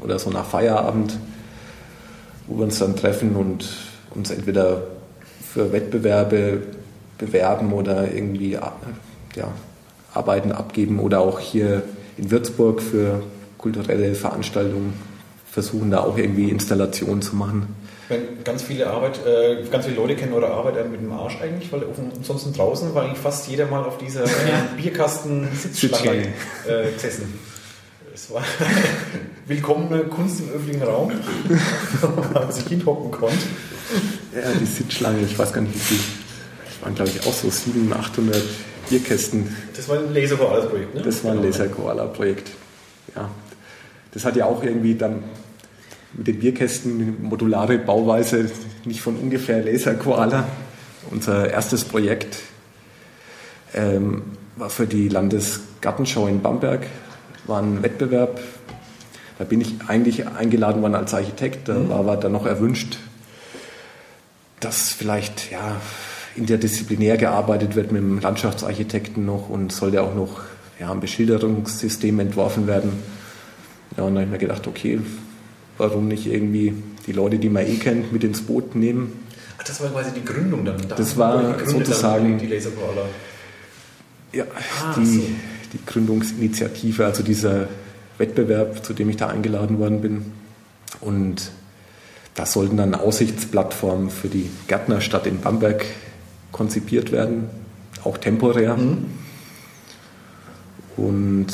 oder so nach Feierabend, wo wir uns dann treffen und uns entweder für Wettbewerbe bewerben oder irgendwie ja, Arbeiten abgeben oder auch hier in Würzburg für kulturelle Veranstaltungen versuchen, da auch irgendwie Installationen zu machen. Meine, ganz viele Arbeit, äh, ganz viele Leute kennen eure Arbeit äh, mit dem Arsch eigentlich, weil ansonsten draußen war eigentlich fast jeder mal auf dieser äh, Bierkasten-Sitzschlange äh, gesessen. Es war [laughs] willkommene Kunst im öffentlichen Raum, wo man sich hinhocken konnte. Ja, die Sitzschlange, ich weiß gar nicht, wie viel. Das waren, glaube ich, auch so 700, 800 Bierkästen. Das war ein Laser für alles Projekt, ne? Das war ein Laser Koala Projekt. Ja. Das hat ja auch irgendwie dann mit den Bierkästen modulare Bauweise nicht von ungefähr Laser Koala. Unser erstes Projekt ähm, war für die Landesgartenschau in Bamberg, war ein Wettbewerb. Da bin ich eigentlich eingeladen worden als Architekt. Da war aber dann noch erwünscht, dass vielleicht ja, interdisziplinär gearbeitet wird mit dem Landschaftsarchitekten noch und sollte auch noch ja, ein Beschilderungssystem entworfen werden. Ja, und dann habe ich mir gedacht, okay, warum nicht irgendwie die Leute, die man eh kennt, mit ins Boot nehmen? Ach, das war quasi die Gründung dann. Da Das war sozusagen- die Laser Koala. Ja, Ah, die, so. die Gründungsinitiative, also dieser Wettbewerb, zu dem ich da eingeladen worden bin. Und da sollten dann Aussichtsplattformen für die Gärtnerstadt in Bamberg konzipiert werden, auch temporär. Und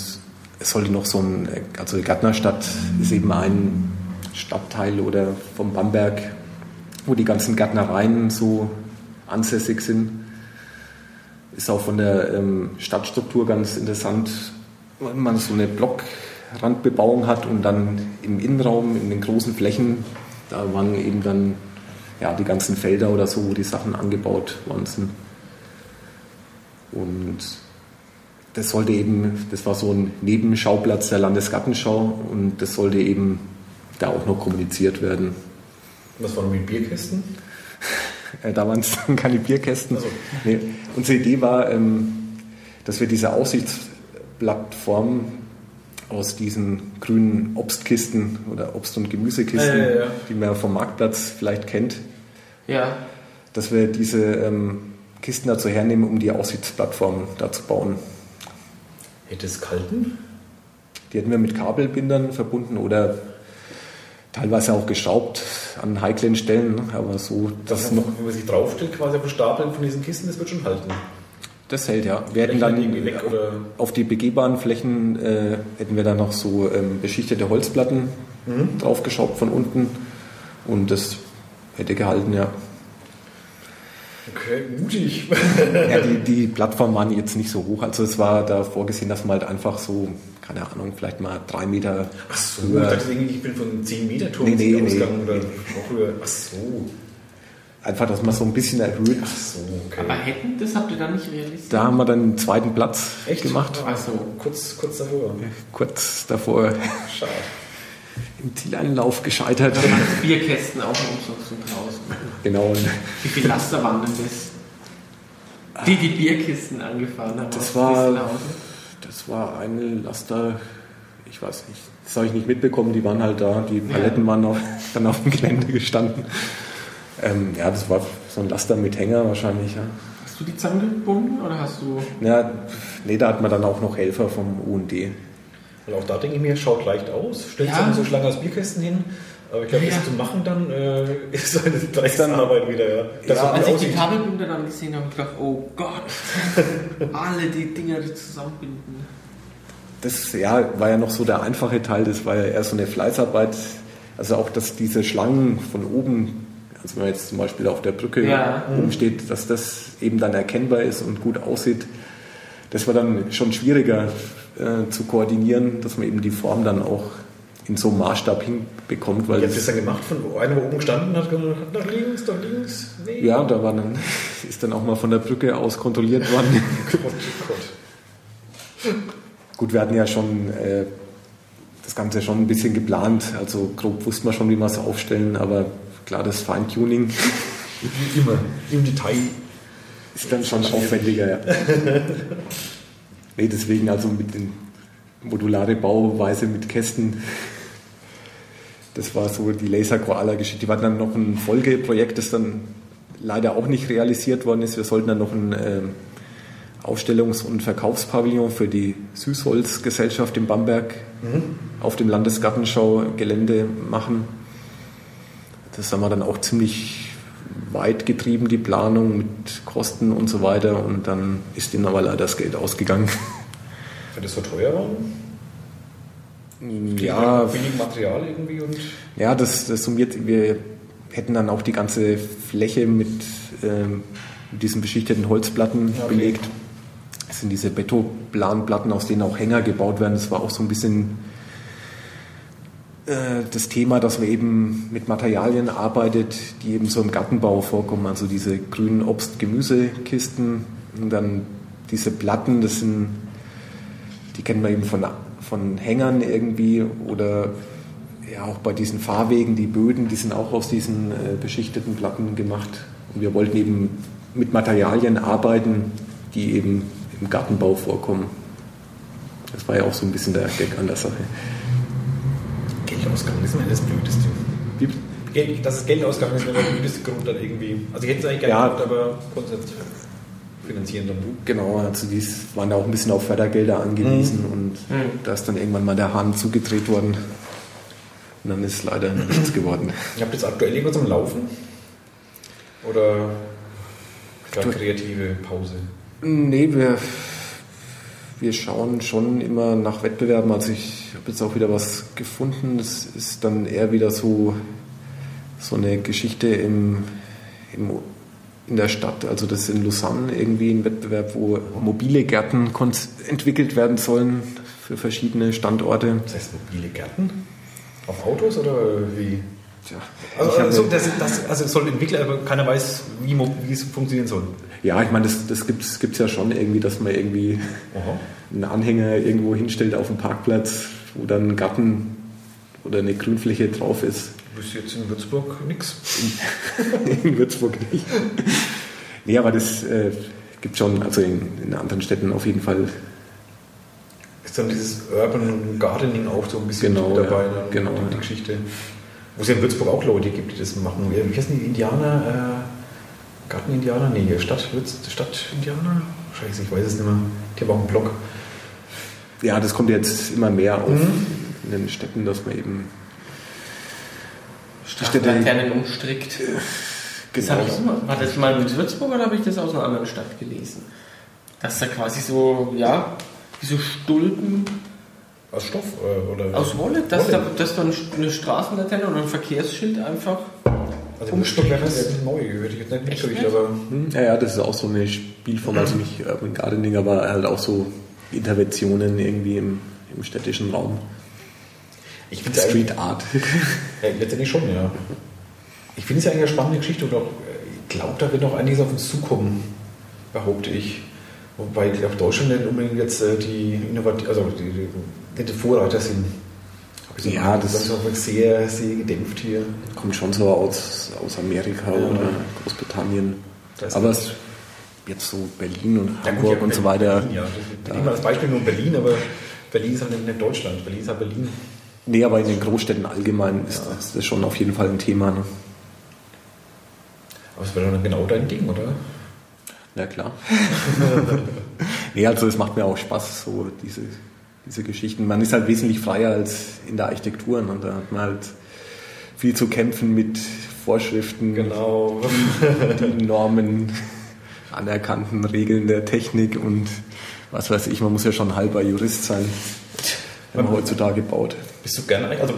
es sollte noch so ein, also Gärtnerstadt ist eben ein Stadtteil oder vom Bamberg, wo die ganzen Gärtnereien so ansässig sind. Ist auch von der ähm, Stadtstruktur ganz interessant, weil man so eine Blockrandbebauung hat und dann im Innenraum, in den großen Flächen, da waren eben dann ja, die ganzen Felder oder so, wo die Sachen angebaut worden sind. Und das sollte eben, das war so ein Nebenschauplatz der Landesgartenschau und das sollte eben da auch noch kommuniziert werden. Was war mit Bierkästen? [laughs] Äh, da waren es dann keine Bierkästen. Ach so. Nee, unsere Idee war, ähm, dass wir diese Aussichtsplattform aus diesen grünen Obstkisten oder Obst- und Gemüsekisten, Ja, ja, ja. die man vom Marktplatz vielleicht kennt, dass wir diese ähm, Kisten dazu hernehmen, um die Aussichtsplattform da zu bauen. Hätte es kalten? Die hätten wir mit Kabelbindern verbunden oder teilweise auch geschraubt an heiklen Stellen, aber so, dass dass noch, wenn man sich draufstellt, quasi auf den Stapeln von diesen Kisten, das wird schon halten. das hält ja. Wir hätten dann weg auf die begehbaren Flächen äh, hätten wir dann noch so ähm, beschichtete Holzplatten draufgeschraubt von unten und das hätte gehalten, ja. Okay, mutig. ja die, die Plattformen waren jetzt nicht so hoch, also es war da vorgesehen, dass man halt einfach so, keine Ahnung, vielleicht mal drei Meter Ach so, höher- ich dachte ich bin von 10 Meter Turm Nee, nee, nee. ausgegangen oder noch höher. Ach so, einfach, dass man so ein bisschen erhöht. ach so, okay. Aber hätten, das habt ihr dann nicht realisiert? Da haben wir dann einen zweiten Platz Echt? gemacht, Ach so. Kurz, kurz davor. kurz davor Schade. Im Zieleinlauf gescheitert. Da waren die Bierkästen auch umsonst und draußen. Genau, Wie viele Laster waren denn das? Die die Bierkisten angefahren haben. Das war- das war eine Laster, ich weiß nicht, das habe ich nicht mitbekommen, die waren halt da, die Paletten waren noch, dann auf dem Gelände gestanden. Ähm, ja, das war so ein Laster mit Hänger wahrscheinlich, ja. Hast du die zusammengebunden oder hast du. Ja, nee, da hat man dann auch noch Helfer vom UND. Und auch da denke ich mir, schaut leicht aus. Stellt Ja. so Schlange aus Bierkästen hin. Aber ich glaube, Ja, das zu machen dann äh, [laughs] ist eine Dreistarbeit wieder. Ja. Das Ja, Als ich die aussieht. Kabelbinder dann gesehen habe, habe ich gedacht, oh Gott, [laughs] alle die Dinger die zusammenbinden. Das ja, war ja noch so der einfache Teil, das war ja eher so eine Fleißarbeit. Also auch, dass diese Schlangen von oben, also wenn man jetzt zum Beispiel auf der Brücke Ja. oben steht, dass das eben dann erkennbar ist und gut aussieht. Das war dann schon schwieriger äh, zu koordinieren, dass man eben die Form dann auch in so einem Maßstab hinbekommt. Weil Wie habt ihr das dann gemacht? Von einer, wo oben gestanden hat, gesagt, nach links, nach links. Nee. ja, da war dann, [laughs] ist dann auch mal von der Brücke aus kontrolliert worden. [laughs] Gott, oh Gott. Gut, wir hatten ja schon äh, das Ganze schon ein bisschen geplant. Also grob wusste man schon, wie wir es aufstellen, aber klar, das Feintuning Wie immer, im Detail. ist dann schon aufwendiger. Ja. [laughs] nee, deswegen also mit den modulare Bauweise mit Kästen. Das war so die Laser Koala Geschichte. Die war dann noch ein Folgeprojekt, das dann leider auch nicht realisiert worden ist. Wir sollten dann noch ein ähm, Ausstellungs- und Verkaufspavillon für die Süßholzgesellschaft in Bamberg auf dem Landesgartenschau-Gelände machen. Das haben wir dann auch ziemlich weit getrieben, die Planung mit Kosten und so weiter. Und dann ist ihnen aber leider das Geld ausgegangen. [laughs] Wenn das so teuer war? Ja, Wenig Material irgendwie und. ja das, das summiert. Wir hätten dann auch die ganze Fläche mit ähm, diesen beschichteten Holzplatten Okay. belegt. Das sind diese Betonplanplatten, aus denen auch Hänger gebaut werden. Das war auch so ein bisschen das Thema, dass man eben mit Materialien arbeitet, die eben so im Gartenbau vorkommen. Also diese grünen Obst-Gemüsekisten und dann diese Platten, das sind, die kennen wir eben von, von Hängern irgendwie oder ja auch bei diesen Fahrwegen, die Böden, die sind auch aus diesen äh, beschichteten Platten gemacht. Und wir wollten eben mit Materialien arbeiten, die eben im Gartenbau vorkommen. Das war ja auch so ein bisschen der Gag an der Sache. Geldausgang, das ist immer das Blödeste. Wie- Geld, dass es Geld ausgegangen ist, wäre der blödeste Grund dann irgendwie. Also ich hätte es eigentlich gerne Ja. gemacht, aber nicht finanzieren dann. Genau, also die waren da auch ein bisschen auf Fördergelder angewiesen Mhm. und da ist dann irgendwann mal der Hahn zugedreht worden. Und dann ist leider nichts geworden. Ihr habt jetzt aktuell irgendwas am Laufen? Oder gerade kreative Pause? Nee, wir, wir schauen schon immer nach Wettbewerben. Also ich habe jetzt auch wieder was gefunden. Das ist dann eher wieder so, so eine Geschichte im, im, in der Stadt. Also das ist in Lausanne irgendwie ein Wettbewerb, wo mobile Gärten entwickelt werden sollen für verschiedene Standorte. Das heißt mobile Gärten? Auf Autos oder wie? Tja, Also, also, das, das, also es soll entwickelt, aber keiner weiß, wie, wie es funktionieren soll. Ja, ich meine, das, das gibt es ja schon irgendwie, dass man irgendwie Aha. einen Anhänger irgendwo hinstellt auf dem Parkplatz, wo dann ein Garten oder eine Grünfläche drauf ist. Bis jetzt in Würzburg nichts. [laughs] in Würzburg nicht. Nee, aber das äh, gibt schon, also in, in anderen Städten auf jeden Fall. Ist dann dieses Urban Gardening auch so ein bisschen Genau, dabei, ja, genau, die, die ja. Geschichte. Wo es ja in Würzburg auch Leute gibt, die das machen. Wie heißen die Indianer? Äh, Gartenindianer? Nee, Stadt, Stadtindianer? Scheiße, ich weiß es nicht mehr. Die haben auch einen Blog. ja, das kommt jetzt immer mehr auf in den Städten, dass man eben Straßenlaternen umstrickt. Das genau. habe ich mal, war das mal mit Würzburg oder habe ich das aus einer anderen Stadt gelesen? Dass da quasi so, ja, wie so Stulpen Aus Stoff äh, oder? aus Wolle, dass Wolle. da, dass da eine Straßenlaterne oder ein Verkehrsschild einfach. Also Würzburg wäre das neu, hätte ich jetzt nicht mitgekriegt, nicht? aber Hm, Ja, ja, das ist auch so eine Spielform, also nicht Urban Gardening, aber halt auch so Interventionen irgendwie im, im städtischen Raum. ich finde es Street Art. [laughs] Ja, letztendlich schon, ja. Ich finde es ja eigentlich eine spannende Geschichte und auch, ich glaube, da wird noch einiges auf uns zukommen, behaupte ich. Wobei ich glaube, Deutschland nicht unbedingt jetzt äh, die Innovativ also die, die, die Vorreiter sind. Hab ich so Ja, das- das ist auch sehr, sehr gedämpft hier. Kommt schon so aus, aus Amerika Ja. oder Großbritannien. Da Aber es, jetzt so Berlin und Ja, Hamburg ja, und so weiter. Berlin, ja. Berlin war das Beispiel nur in Berlin, aber Berlin ist halt nicht, Deutschland. Berlin ist halt Berlin. Nee, aber in den Großstädten allgemein ist, ist das schon auf jeden Fall ein Thema. Ne? Aber es wäre dann genau dein Ding, oder? Na klar. [laughs] nee, also es macht mir auch Spaß, so diese, diese Geschichten. Man ist halt wesentlich freier als in der Architektur. Und da hat man halt viel zu kämpfen mit Vorschriften, Genau. die Normen, anerkannten Regeln der Technik und was weiß ich, man muss ja schon halber Jurist sein, wenn man heutzutage baut. Bist du gerne also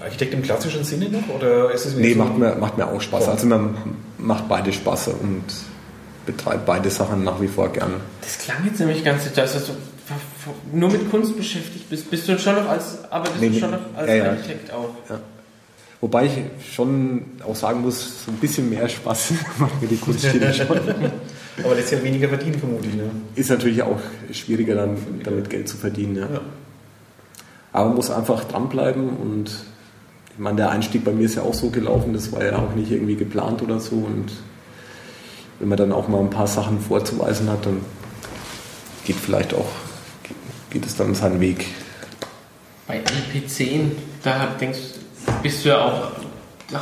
Architekt im klassischen Sinne noch? Oder ist es Nee, so- macht mir, macht mir auch Spaß. Also man macht beide Spaß und betreibt beide Sachen nach wie vor gern. Das klang jetzt nämlich ganz, dass du nur mit Kunst beschäftigt bist. Bist du schon noch als, arbeitest Nee, du schon noch als Ja, ja. Architekt auch? Ja. Wobei ich schon auch sagen muss, so ein bisschen mehr Spaß [laughs] macht mir die Kunstschiene [laughs] schon. Aber das ist ja weniger verdienen, vermutlich. Ne? Ist natürlich auch schwieriger, dann damit Geld zu verdienen. Ja. Ja. Aber man muss einfach dranbleiben und ich meine, der Einstieg bei mir ist ja auch so gelaufen, das war ja auch nicht irgendwie geplant oder so. Und wenn man dann auch mal ein paar Sachen vorzuweisen hat, dann geht vielleicht auch, geht es dann seinen Weg. Bei LP10, da denkst, bist du ja auch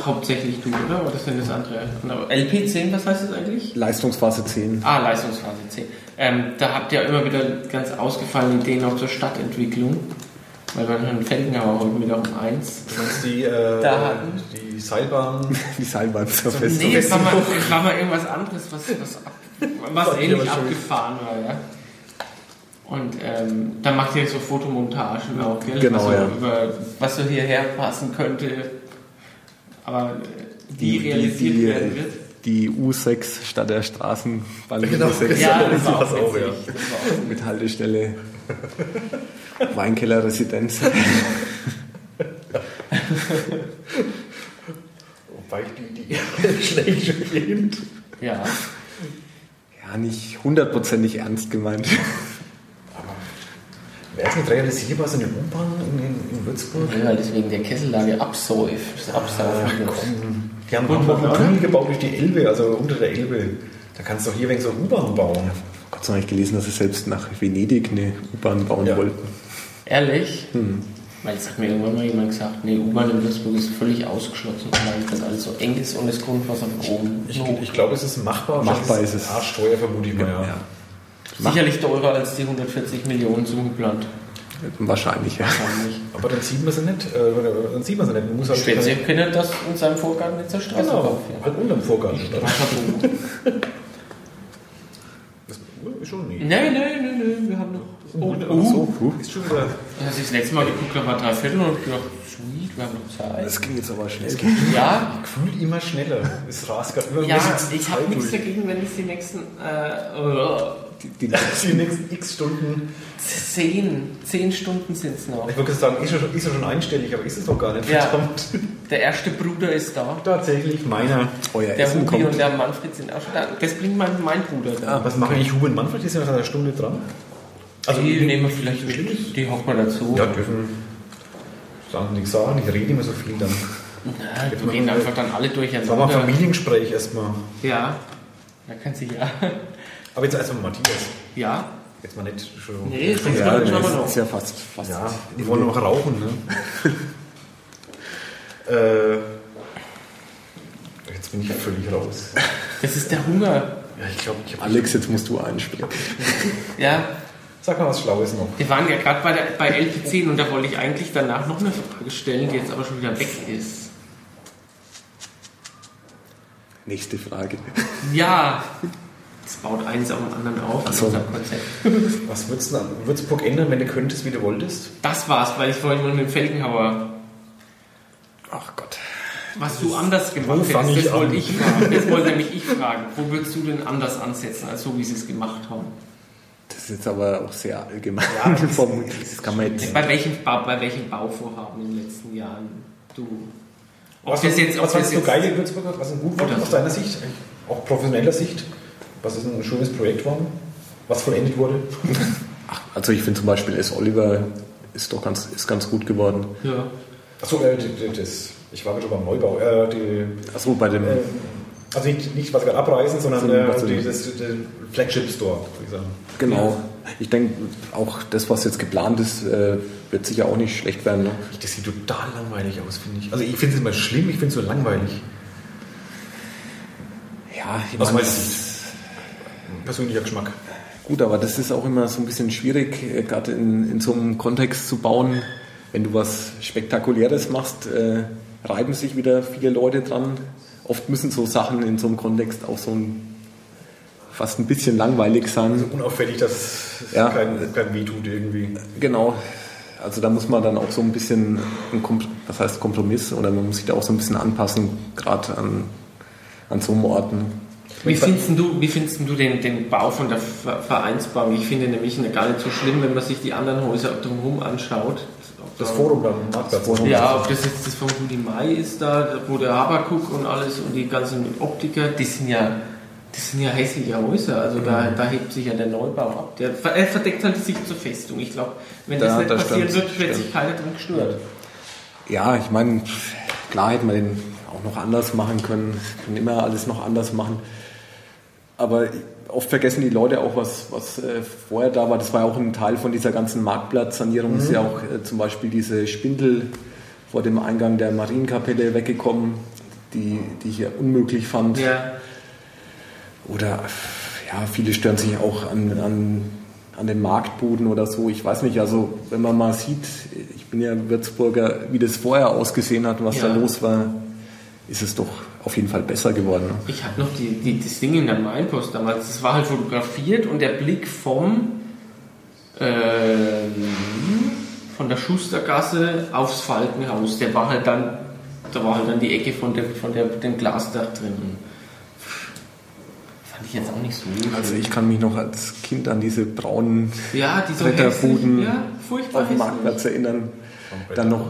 hauptsächlich du, oder? Oder sind das andere? LP10, was heißt das eigentlich? Leistungsphase 10. Ah, Leistungsphase 10. Ähm, da habt ihr immer wieder ganz ausgefallene Ideen auch zur Stadtentwicklung. Weil wir haben Felgenhauer heute wieder um eins. Du meinst die, äh, Da hatten- die Seilbahn. [laughs] Die Seilbahn zur Festung. Nee, es war, mal, es war mal irgendwas anderes, was, was, ab, was ähnlich abgefahren war, ja. Und ähm, da macht ihr so Fotomontagen auch, gell? Genau, was so, ja. über, was so hierher passen könnte, aber äh, die, realisiert die, werden wird. Die U6 statt der Straßenbahn Genau, U6 Ja, das war auch auch, ja. Das war auch mit Haltestelle Weinkeller-Residenz. [laughs] Wobei ich die, die [laughs] schlecht finde. Ja, Ja, nicht hundertprozentig ernst gemeint. Wäre es nicht realisierbar, so eine U-Bahn in, in, in Würzburg? weil das wegen der Kessellage absäuft. Das Absaufen Ach, wird. komm. Die haben einen? Tunnel gebaut durch die Elbe, also unter der Elbe. Da kannst du doch hier wegen so eine U-Bahn bauen. Gott sei Dank gelesen, dass sie selbst nach Venedig eine U-Bahn bauen Ja. wollten. Ehrlich? Weil es hat mir irgendwann mal jemand gesagt, nee, U-Bahn in Würzburg ist völlig ausgeschlossen, weil das alles so eng ist und das Grundwasser von oben. Ich, ich glaube, es ist machbar. Machbar ist es. Arschteuer vermute ich mal, ja. Ja. Sicherlich teurer als die 140 Millionen zum geplant. Wahrscheinlich, ja. Wahrscheinlich. Aber dann sieht man sie nicht. Äh, dann sieht man sie nicht. Man muss halt Schwer sich können, dass in seinem Vorgarten jetzt eine Straße Genau, baut. halt unterm Vorgarten. Das ist schon nie. Nein, nein, nein, nein, wir haben noch. Oh, Ach oh. so. Ist schon wieder. Als ich das letzte Mal geguckt habe, war drei Viertel und ich gedacht, sweet, wir haben noch Zeit. Das ging jetzt aber schnell. Ja, Gefühlt immer schneller. Es rast gerade immer ja, ich habe nichts dagegen, wenn ich die nächsten äh, Die, [laughs] die, nächsten x Stunden. zehn, zehn Stunden sind es noch. Ich wollte sagen, ist ja, schon, ist ja schon einstellig, aber ist es doch gar nicht. Ja. Verdammt. Der erste Bruder ist da. Tatsächlich, meiner. euer Der Essen Hubi kommt. und der Manfred sind auch schon da. Das bringt mein, mein Bruder da. Was machen eigentlich Hugo und Manfred? Die sind ja seit einer Stunde dran. Also die nehmen wir vielleicht die- mit. Die hocken wir dazu. Ja, dürfen. Sagen nichts sagen, ich rede immer so viel dann. Ja, die reden einfach dann alle Sagen wir durcheinander. Familiengespräch erstmal. Ja. Da kann sie ja. Aber jetzt erstmal Matthias. Ja. Jetzt mal nicht schon. Nee, sonst Ja, wir das noch. ist ja fast, fast Ja, die wollen noch rauchen, ne? [laughs] äh, jetzt bin ich völlig raus. Das ist der Hunger. Ja, ich glaube, ich habe Alex, jetzt musst du einspringen. Ja. Sag mal was Schlaues noch. Wir waren ja gerade bei, der- bei LP10 und da wollte ich eigentlich danach noch eine Frage stellen, die jetzt aber schon wieder weg ist. Nächste Frage. Ja, [laughs] das baut eins auf dem anderen auf, so. [laughs] Was würdest du an Würzburg ändern, wenn du könntest, wie du wolltest? Das war's, weil ich vorhin mal mit dem Felgenhauer, Ach Gott. was du anders gemacht hättest, das wollte ich fragen. Das wollte nämlich ich fragen. Wo würdest du denn anders ansetzen, als so, wie sie es gemacht haben? Das ist jetzt aber auch sehr allgemein. Ja, das [laughs] formuliert. das kann man jetzt. Bei welchem, Bau, bei welchem Bauvorhaben in den letzten Jahren du... Ob Was, das jetzt, ob was das du geil in Würzburg? Was ist ein gut Wort aus deiner Sicht? Auch professioneller Sicht? Was ist ein schönes Projekt worden? Was vollendet wurde? Also ich finde zum Beispiel S. Oliver ist doch ganz, ist ganz gut geworden. Ja. Achso, äh, das, ich war gerade schon beim Neubau. Äh, die, Achso, bei dem. äh, also nicht, nicht was gerade abreißen, sondern So, äh, die, das, der Flagship Store, würde ich sagen. Genau. Ich denke, auch das, was jetzt geplant ist, äh, wird sicher auch nicht schlecht werden. Ne? Das sieht total langweilig aus, finde ich. Also ich finde es immer schlimm, ich finde es so langweilig. Ja, ich Aus meine, das-. Persönlicher Geschmack. Gut, aber das ist auch immer so ein bisschen schwierig, äh, gerade in, in so einem Kontext zu bauen. Wenn du was Spektakuläres machst, äh, reiben sich wieder viele Leute dran. Oft müssen so Sachen in so einem Kontext auch so ein, fast ein bisschen langweilig sein. Unauffällig, dass es Ja. kein, kein Weh tut irgendwie. Genau. Also da muss man dann auch so ein bisschen, was heißt Kompromiss, oder man muss sich da auch so ein bisschen anpassen, gerade an, an so Orten. Wie findest du, wie findest du den, den Bau von der Ver- Vereinsbank? Ich finde nämlich gar nicht so schlimm, wenn man sich die anderen Häuser drumherum anschaut. Das da- Forum dann, Marktplatz. Forum. Ja, ob das jetzt das von Rudi Mai ist da, wo der Habakuk und alles und die ganzen Optiker, die sind ja, das sind ja hässliche Häuser. Also da, da hebt sich ja der Neubau ab. Der er verdeckt halt die Sicht zur Festung. Ich glaube, wenn das Da- nicht da passieren stimmt, wird, wird sich keiner dran gestört. Ja, ich meine, klar hätte man den auch noch anders machen können, kann immer alles noch anders machen. Aber oft vergessen die Leute auch, was, was äh, vorher da war. Das war ja auch ein Teil von dieser ganzen Marktplatzsanierung. Ist ja auch äh, zum Beispiel diese Spindel vor dem Eingang der Marienkapelle weggekommen, die, die ich ja unmöglich fand. Ja, Oder ja, viele stören sich auch an, an, an den Marktbuden oder so. Ich weiß nicht, also wenn man mal sieht, ich bin ja Würzburger, wie das vorher ausgesehen hat, was Ja. da los war, ist es doch auf jeden Fall besser geworden. ich habe noch die, die, das Ding in der Mainpost damals, das war halt fotografiert und der Blick vom ähm, von der Schustergasse aufs Falkenhaus, der war halt dann, da war halt dann die Ecke von, dem von der, dem Glasdach drin. Fand ich jetzt auch nicht so. Also ich kann mich noch als Kind an diese braunen ja, die so Bretterbuden ja, furchtbar auf dem. Marktplatz erinnern. Dann noch,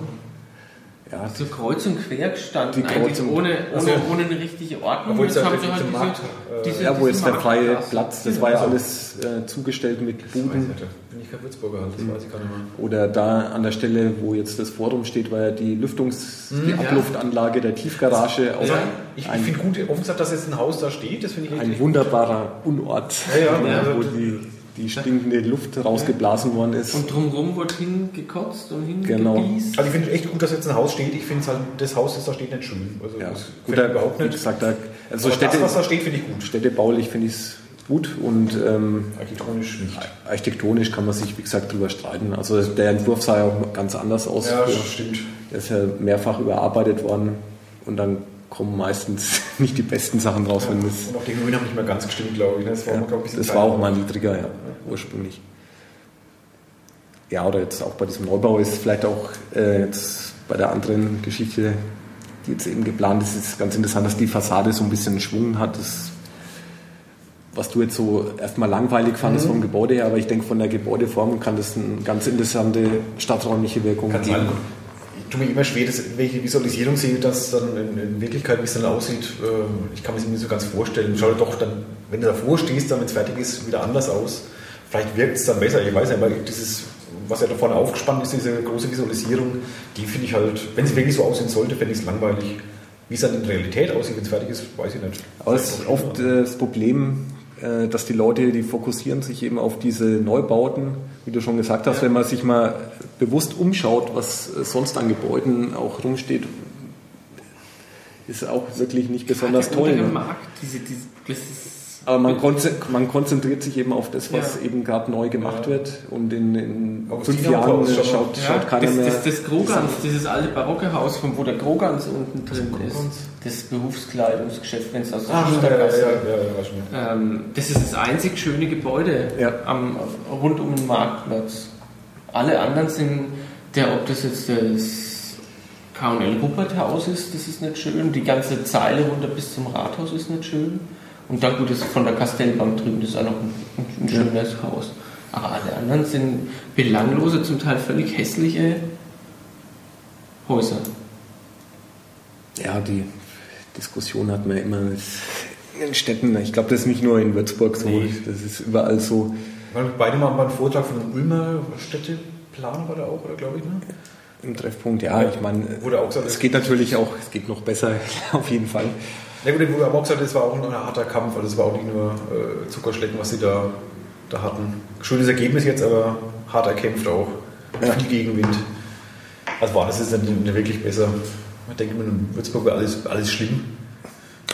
ja, So kreuz und quer gestanden, eigentlich ohne, Ach so. ohne, ohne eine richtige Ordnung. Obwohl es ja halt diese, Markt, äh, diese, ja, wo jetzt der freie. Platz, das war ja alles äh, zugestellt mit Buden. bin ich kein Würzburger das weiß ich gar nicht mehr. Oder da an der Stelle, wo jetzt das Forum steht, war ja die Lüftungs-, die Hm, ja. Abluftanlage der Tiefgarage. Auch Also, Ja. ich, ich finde gut, offen gesagt, dass jetzt ein Haus da steht, das finde ich ein wunderbarer Unort, Ja, ja, also, wo die, die stinkende Luft rausgeblasen worden ist. Und drumherum wird hingekotzt und Genau. hingebiest. also ich finde echt gut, dass jetzt ein Haus steht. Ich finde es halt, das Haus, das da steht, nicht schön. Also ja, das gut, da, überhaupt nicht. gesagt, da, also Aber Städte, das, was da steht, finde ich gut. städtebaulich finde ich es gut und ähm, Architektonisch nicht. architektonisch kann man sich, wie gesagt, drüber streiten. Also der Entwurf sah ja auch ganz anders aus. Ja, früher. stimmt. Der ist ja mehrfach überarbeitet worden und dann kommen meistens [laughs] nicht die besten Sachen raus, wenn das Und auch die Höhen haben nicht mehr ganz gestimmt, glaube ich. ne? Das war, Ja, mal, glaub ich, das war auch mal niedriger, ja, ursprünglich. Ja, oder jetzt auch bei diesem Neubau ist vielleicht auch äh, jetzt bei der anderen Geschichte, die jetzt eben geplant ist, ist ganz interessant, dass die Fassade so ein bisschen Schwung hat. Das, was du jetzt so erstmal langweilig fandest Mhm. vom Gebäude her, aber ich denke, von der Gebäudeform kann das eine ganz interessante stadträumliche Wirkung geben. Ich tue mir immer schwer, dass, welche Visualisierung sehe, dass dann in, in Wirklichkeit, wie es dann aussieht, ähm, ich kann mir das nicht so ganz vorstellen. Schau doch dann, wenn du davor stehst, dann, wenn es fertig ist, wieder anders aus. Vielleicht wirkt es dann besser, ich weiß nicht, weil dieses, was ja da vorne aufgespannt ist, diese große Visualisierung, die finde ich halt, wenn sie wirklich so aussehen sollte, fände ich es langweilig. Wie es dann in Realität aussieht, wenn es fertig ist, weiß ich nicht. Aber es ist oft äh, das Problem, äh, dass die Leute, die fokussieren sich eben auf diese Neubauten, wie du schon gesagt hast, wenn man sich mal bewusst umschaut, was äh, sonst an Gebäuden auch rumsteht, ist auch wirklich nicht besonders der toll. Ne? Markt, diese, diese, das ist, Aber man, konze- man konzentriert sich eben auf das, was Ja. eben gerade neu gemacht wird. Und in, in fünf Jahren Haus, äh, schau mal. schaut, schaut keiner das, mehr. das, das Grogans, dieses alte barocke Haus, von wo der Grogans unten drin ist. Grogans? Das Berufskleidungsgeschäft, wenn es aus der ja, ja, Schustergasse ja, ja, ja. Ähm, das ist das einzig schöne Gebäude Ja. am, rund um den Marktplatz. Alle anderen sind, der, ob das jetzt das K&L Ruppert Haus ist, das ist nicht schön. Die ganze Zeile runter bis zum Rathaus ist nicht schön. Und dann gut, das von der Kastellbank drüben, das ist auch noch ein, ein schönes Haus. Aber alle anderen sind belanglose, zum Teil völlig hässliche Häuser. Ja, die Diskussion hat man immer in den Städten. Ich glaube, das ist nicht nur in Würzburg so. Nee. Das ist überall so. Waren beide mal einen Vortrag von einem Ulmer Städteplan war da auch, oder glaube ich, ne? Im Treffpunkt, ja, ich meine, es geht natürlich auch, es geht noch besser, [laughs] auf jeden Fall. Ja gut, wo wir aber auch gesagt haben, es war auch ein harter Kampf, also es war auch nicht nur äh, Zuckerschlecken, was sie da, da hatten. Schönes Ergebnis jetzt, aber hart erkämpft auch. Ja. Viel Gegenwind. Also war das jetzt nicht, wirklich besser. Ich denke, in Würzburg war alles, alles schlimm.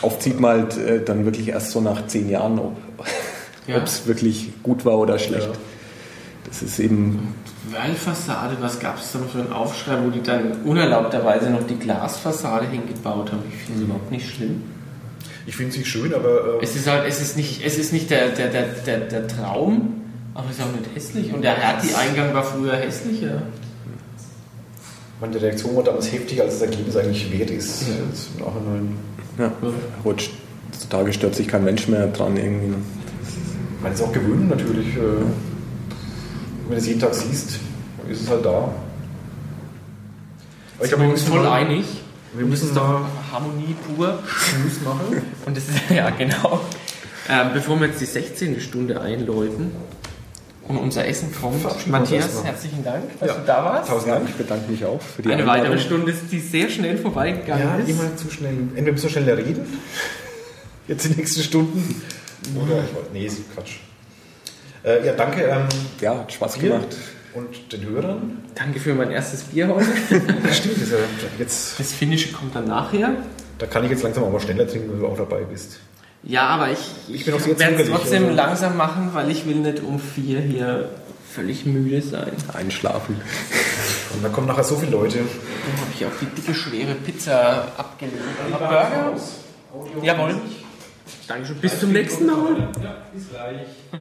Oft sieht man halt äh, dann wirklich erst so nach zehn Jahren, ob Ja. es wirklich gut war oder schlecht. Ja. Das ist eben, Wallfassade, was gab es da noch für einen Aufschrei, wo die dann unerlaubterweise noch die Glasfassade hingebaut haben? Ich finde es überhaupt nicht schlimm. Ich finde sie schön, aber äh, Es ist halt, es ist nicht, es ist nicht der, der, der, der, der Traum, aber es ist auch nicht hässlich. Und der Hertie-Eingang war früher hässlicher. meine die Reaktion war damals heftig, als das Ergebnis eigentlich wert ist. Jetzt im Nachhinein. ja, rutscht. Heutzutage stört sich kein Mensch mehr dran irgendwie. Ich meine, es ist auch gewöhnen natürlich. Äh, wenn du es jeden Tag siehst, ist es halt da. Aber ich glaube, wir müssen voll mal- einig. Wir müssen mal Harmonie pur. Schluss machen. Und das ist, [laughs] ja, genau. Ähm, bevor wir jetzt die 16. Stunde einläuten und unser Essen kommt, Matthias, herzlichen Dank, dass Ja. du da warst. Tausend Dank. ich bedanke mich auch für die Eine Einladung. weitere Stunde, die sehr schnell vorbeigegangen Ja, ist. immer zu schnell. Entweder müssen wir schneller reden, jetzt die nächsten Stunden, oder nee, ist Quatsch. Äh, ja, danke ähm, Ja, hat Spaß gemacht. und den Hörern. Danke für mein erstes Bier heute. Das [laughs] stimmt, das ist ja jetzt, Das Finnische kommt dann nachher. da kann ich jetzt langsam auch mal schneller trinken, wenn du auch dabei bist. Ja, aber ich, Ich bin auch sehr werde es trotzdem also. langsam machen, weil ich will nicht um vier hier völlig müde sein. Einschlafen. Und da kommen nachher so viele Leute. Dann habe ich auch die dicke, schwere Pizza abgelehnt. Burger? Jawohl. Dankeschön. Bis zum nächsten Mal.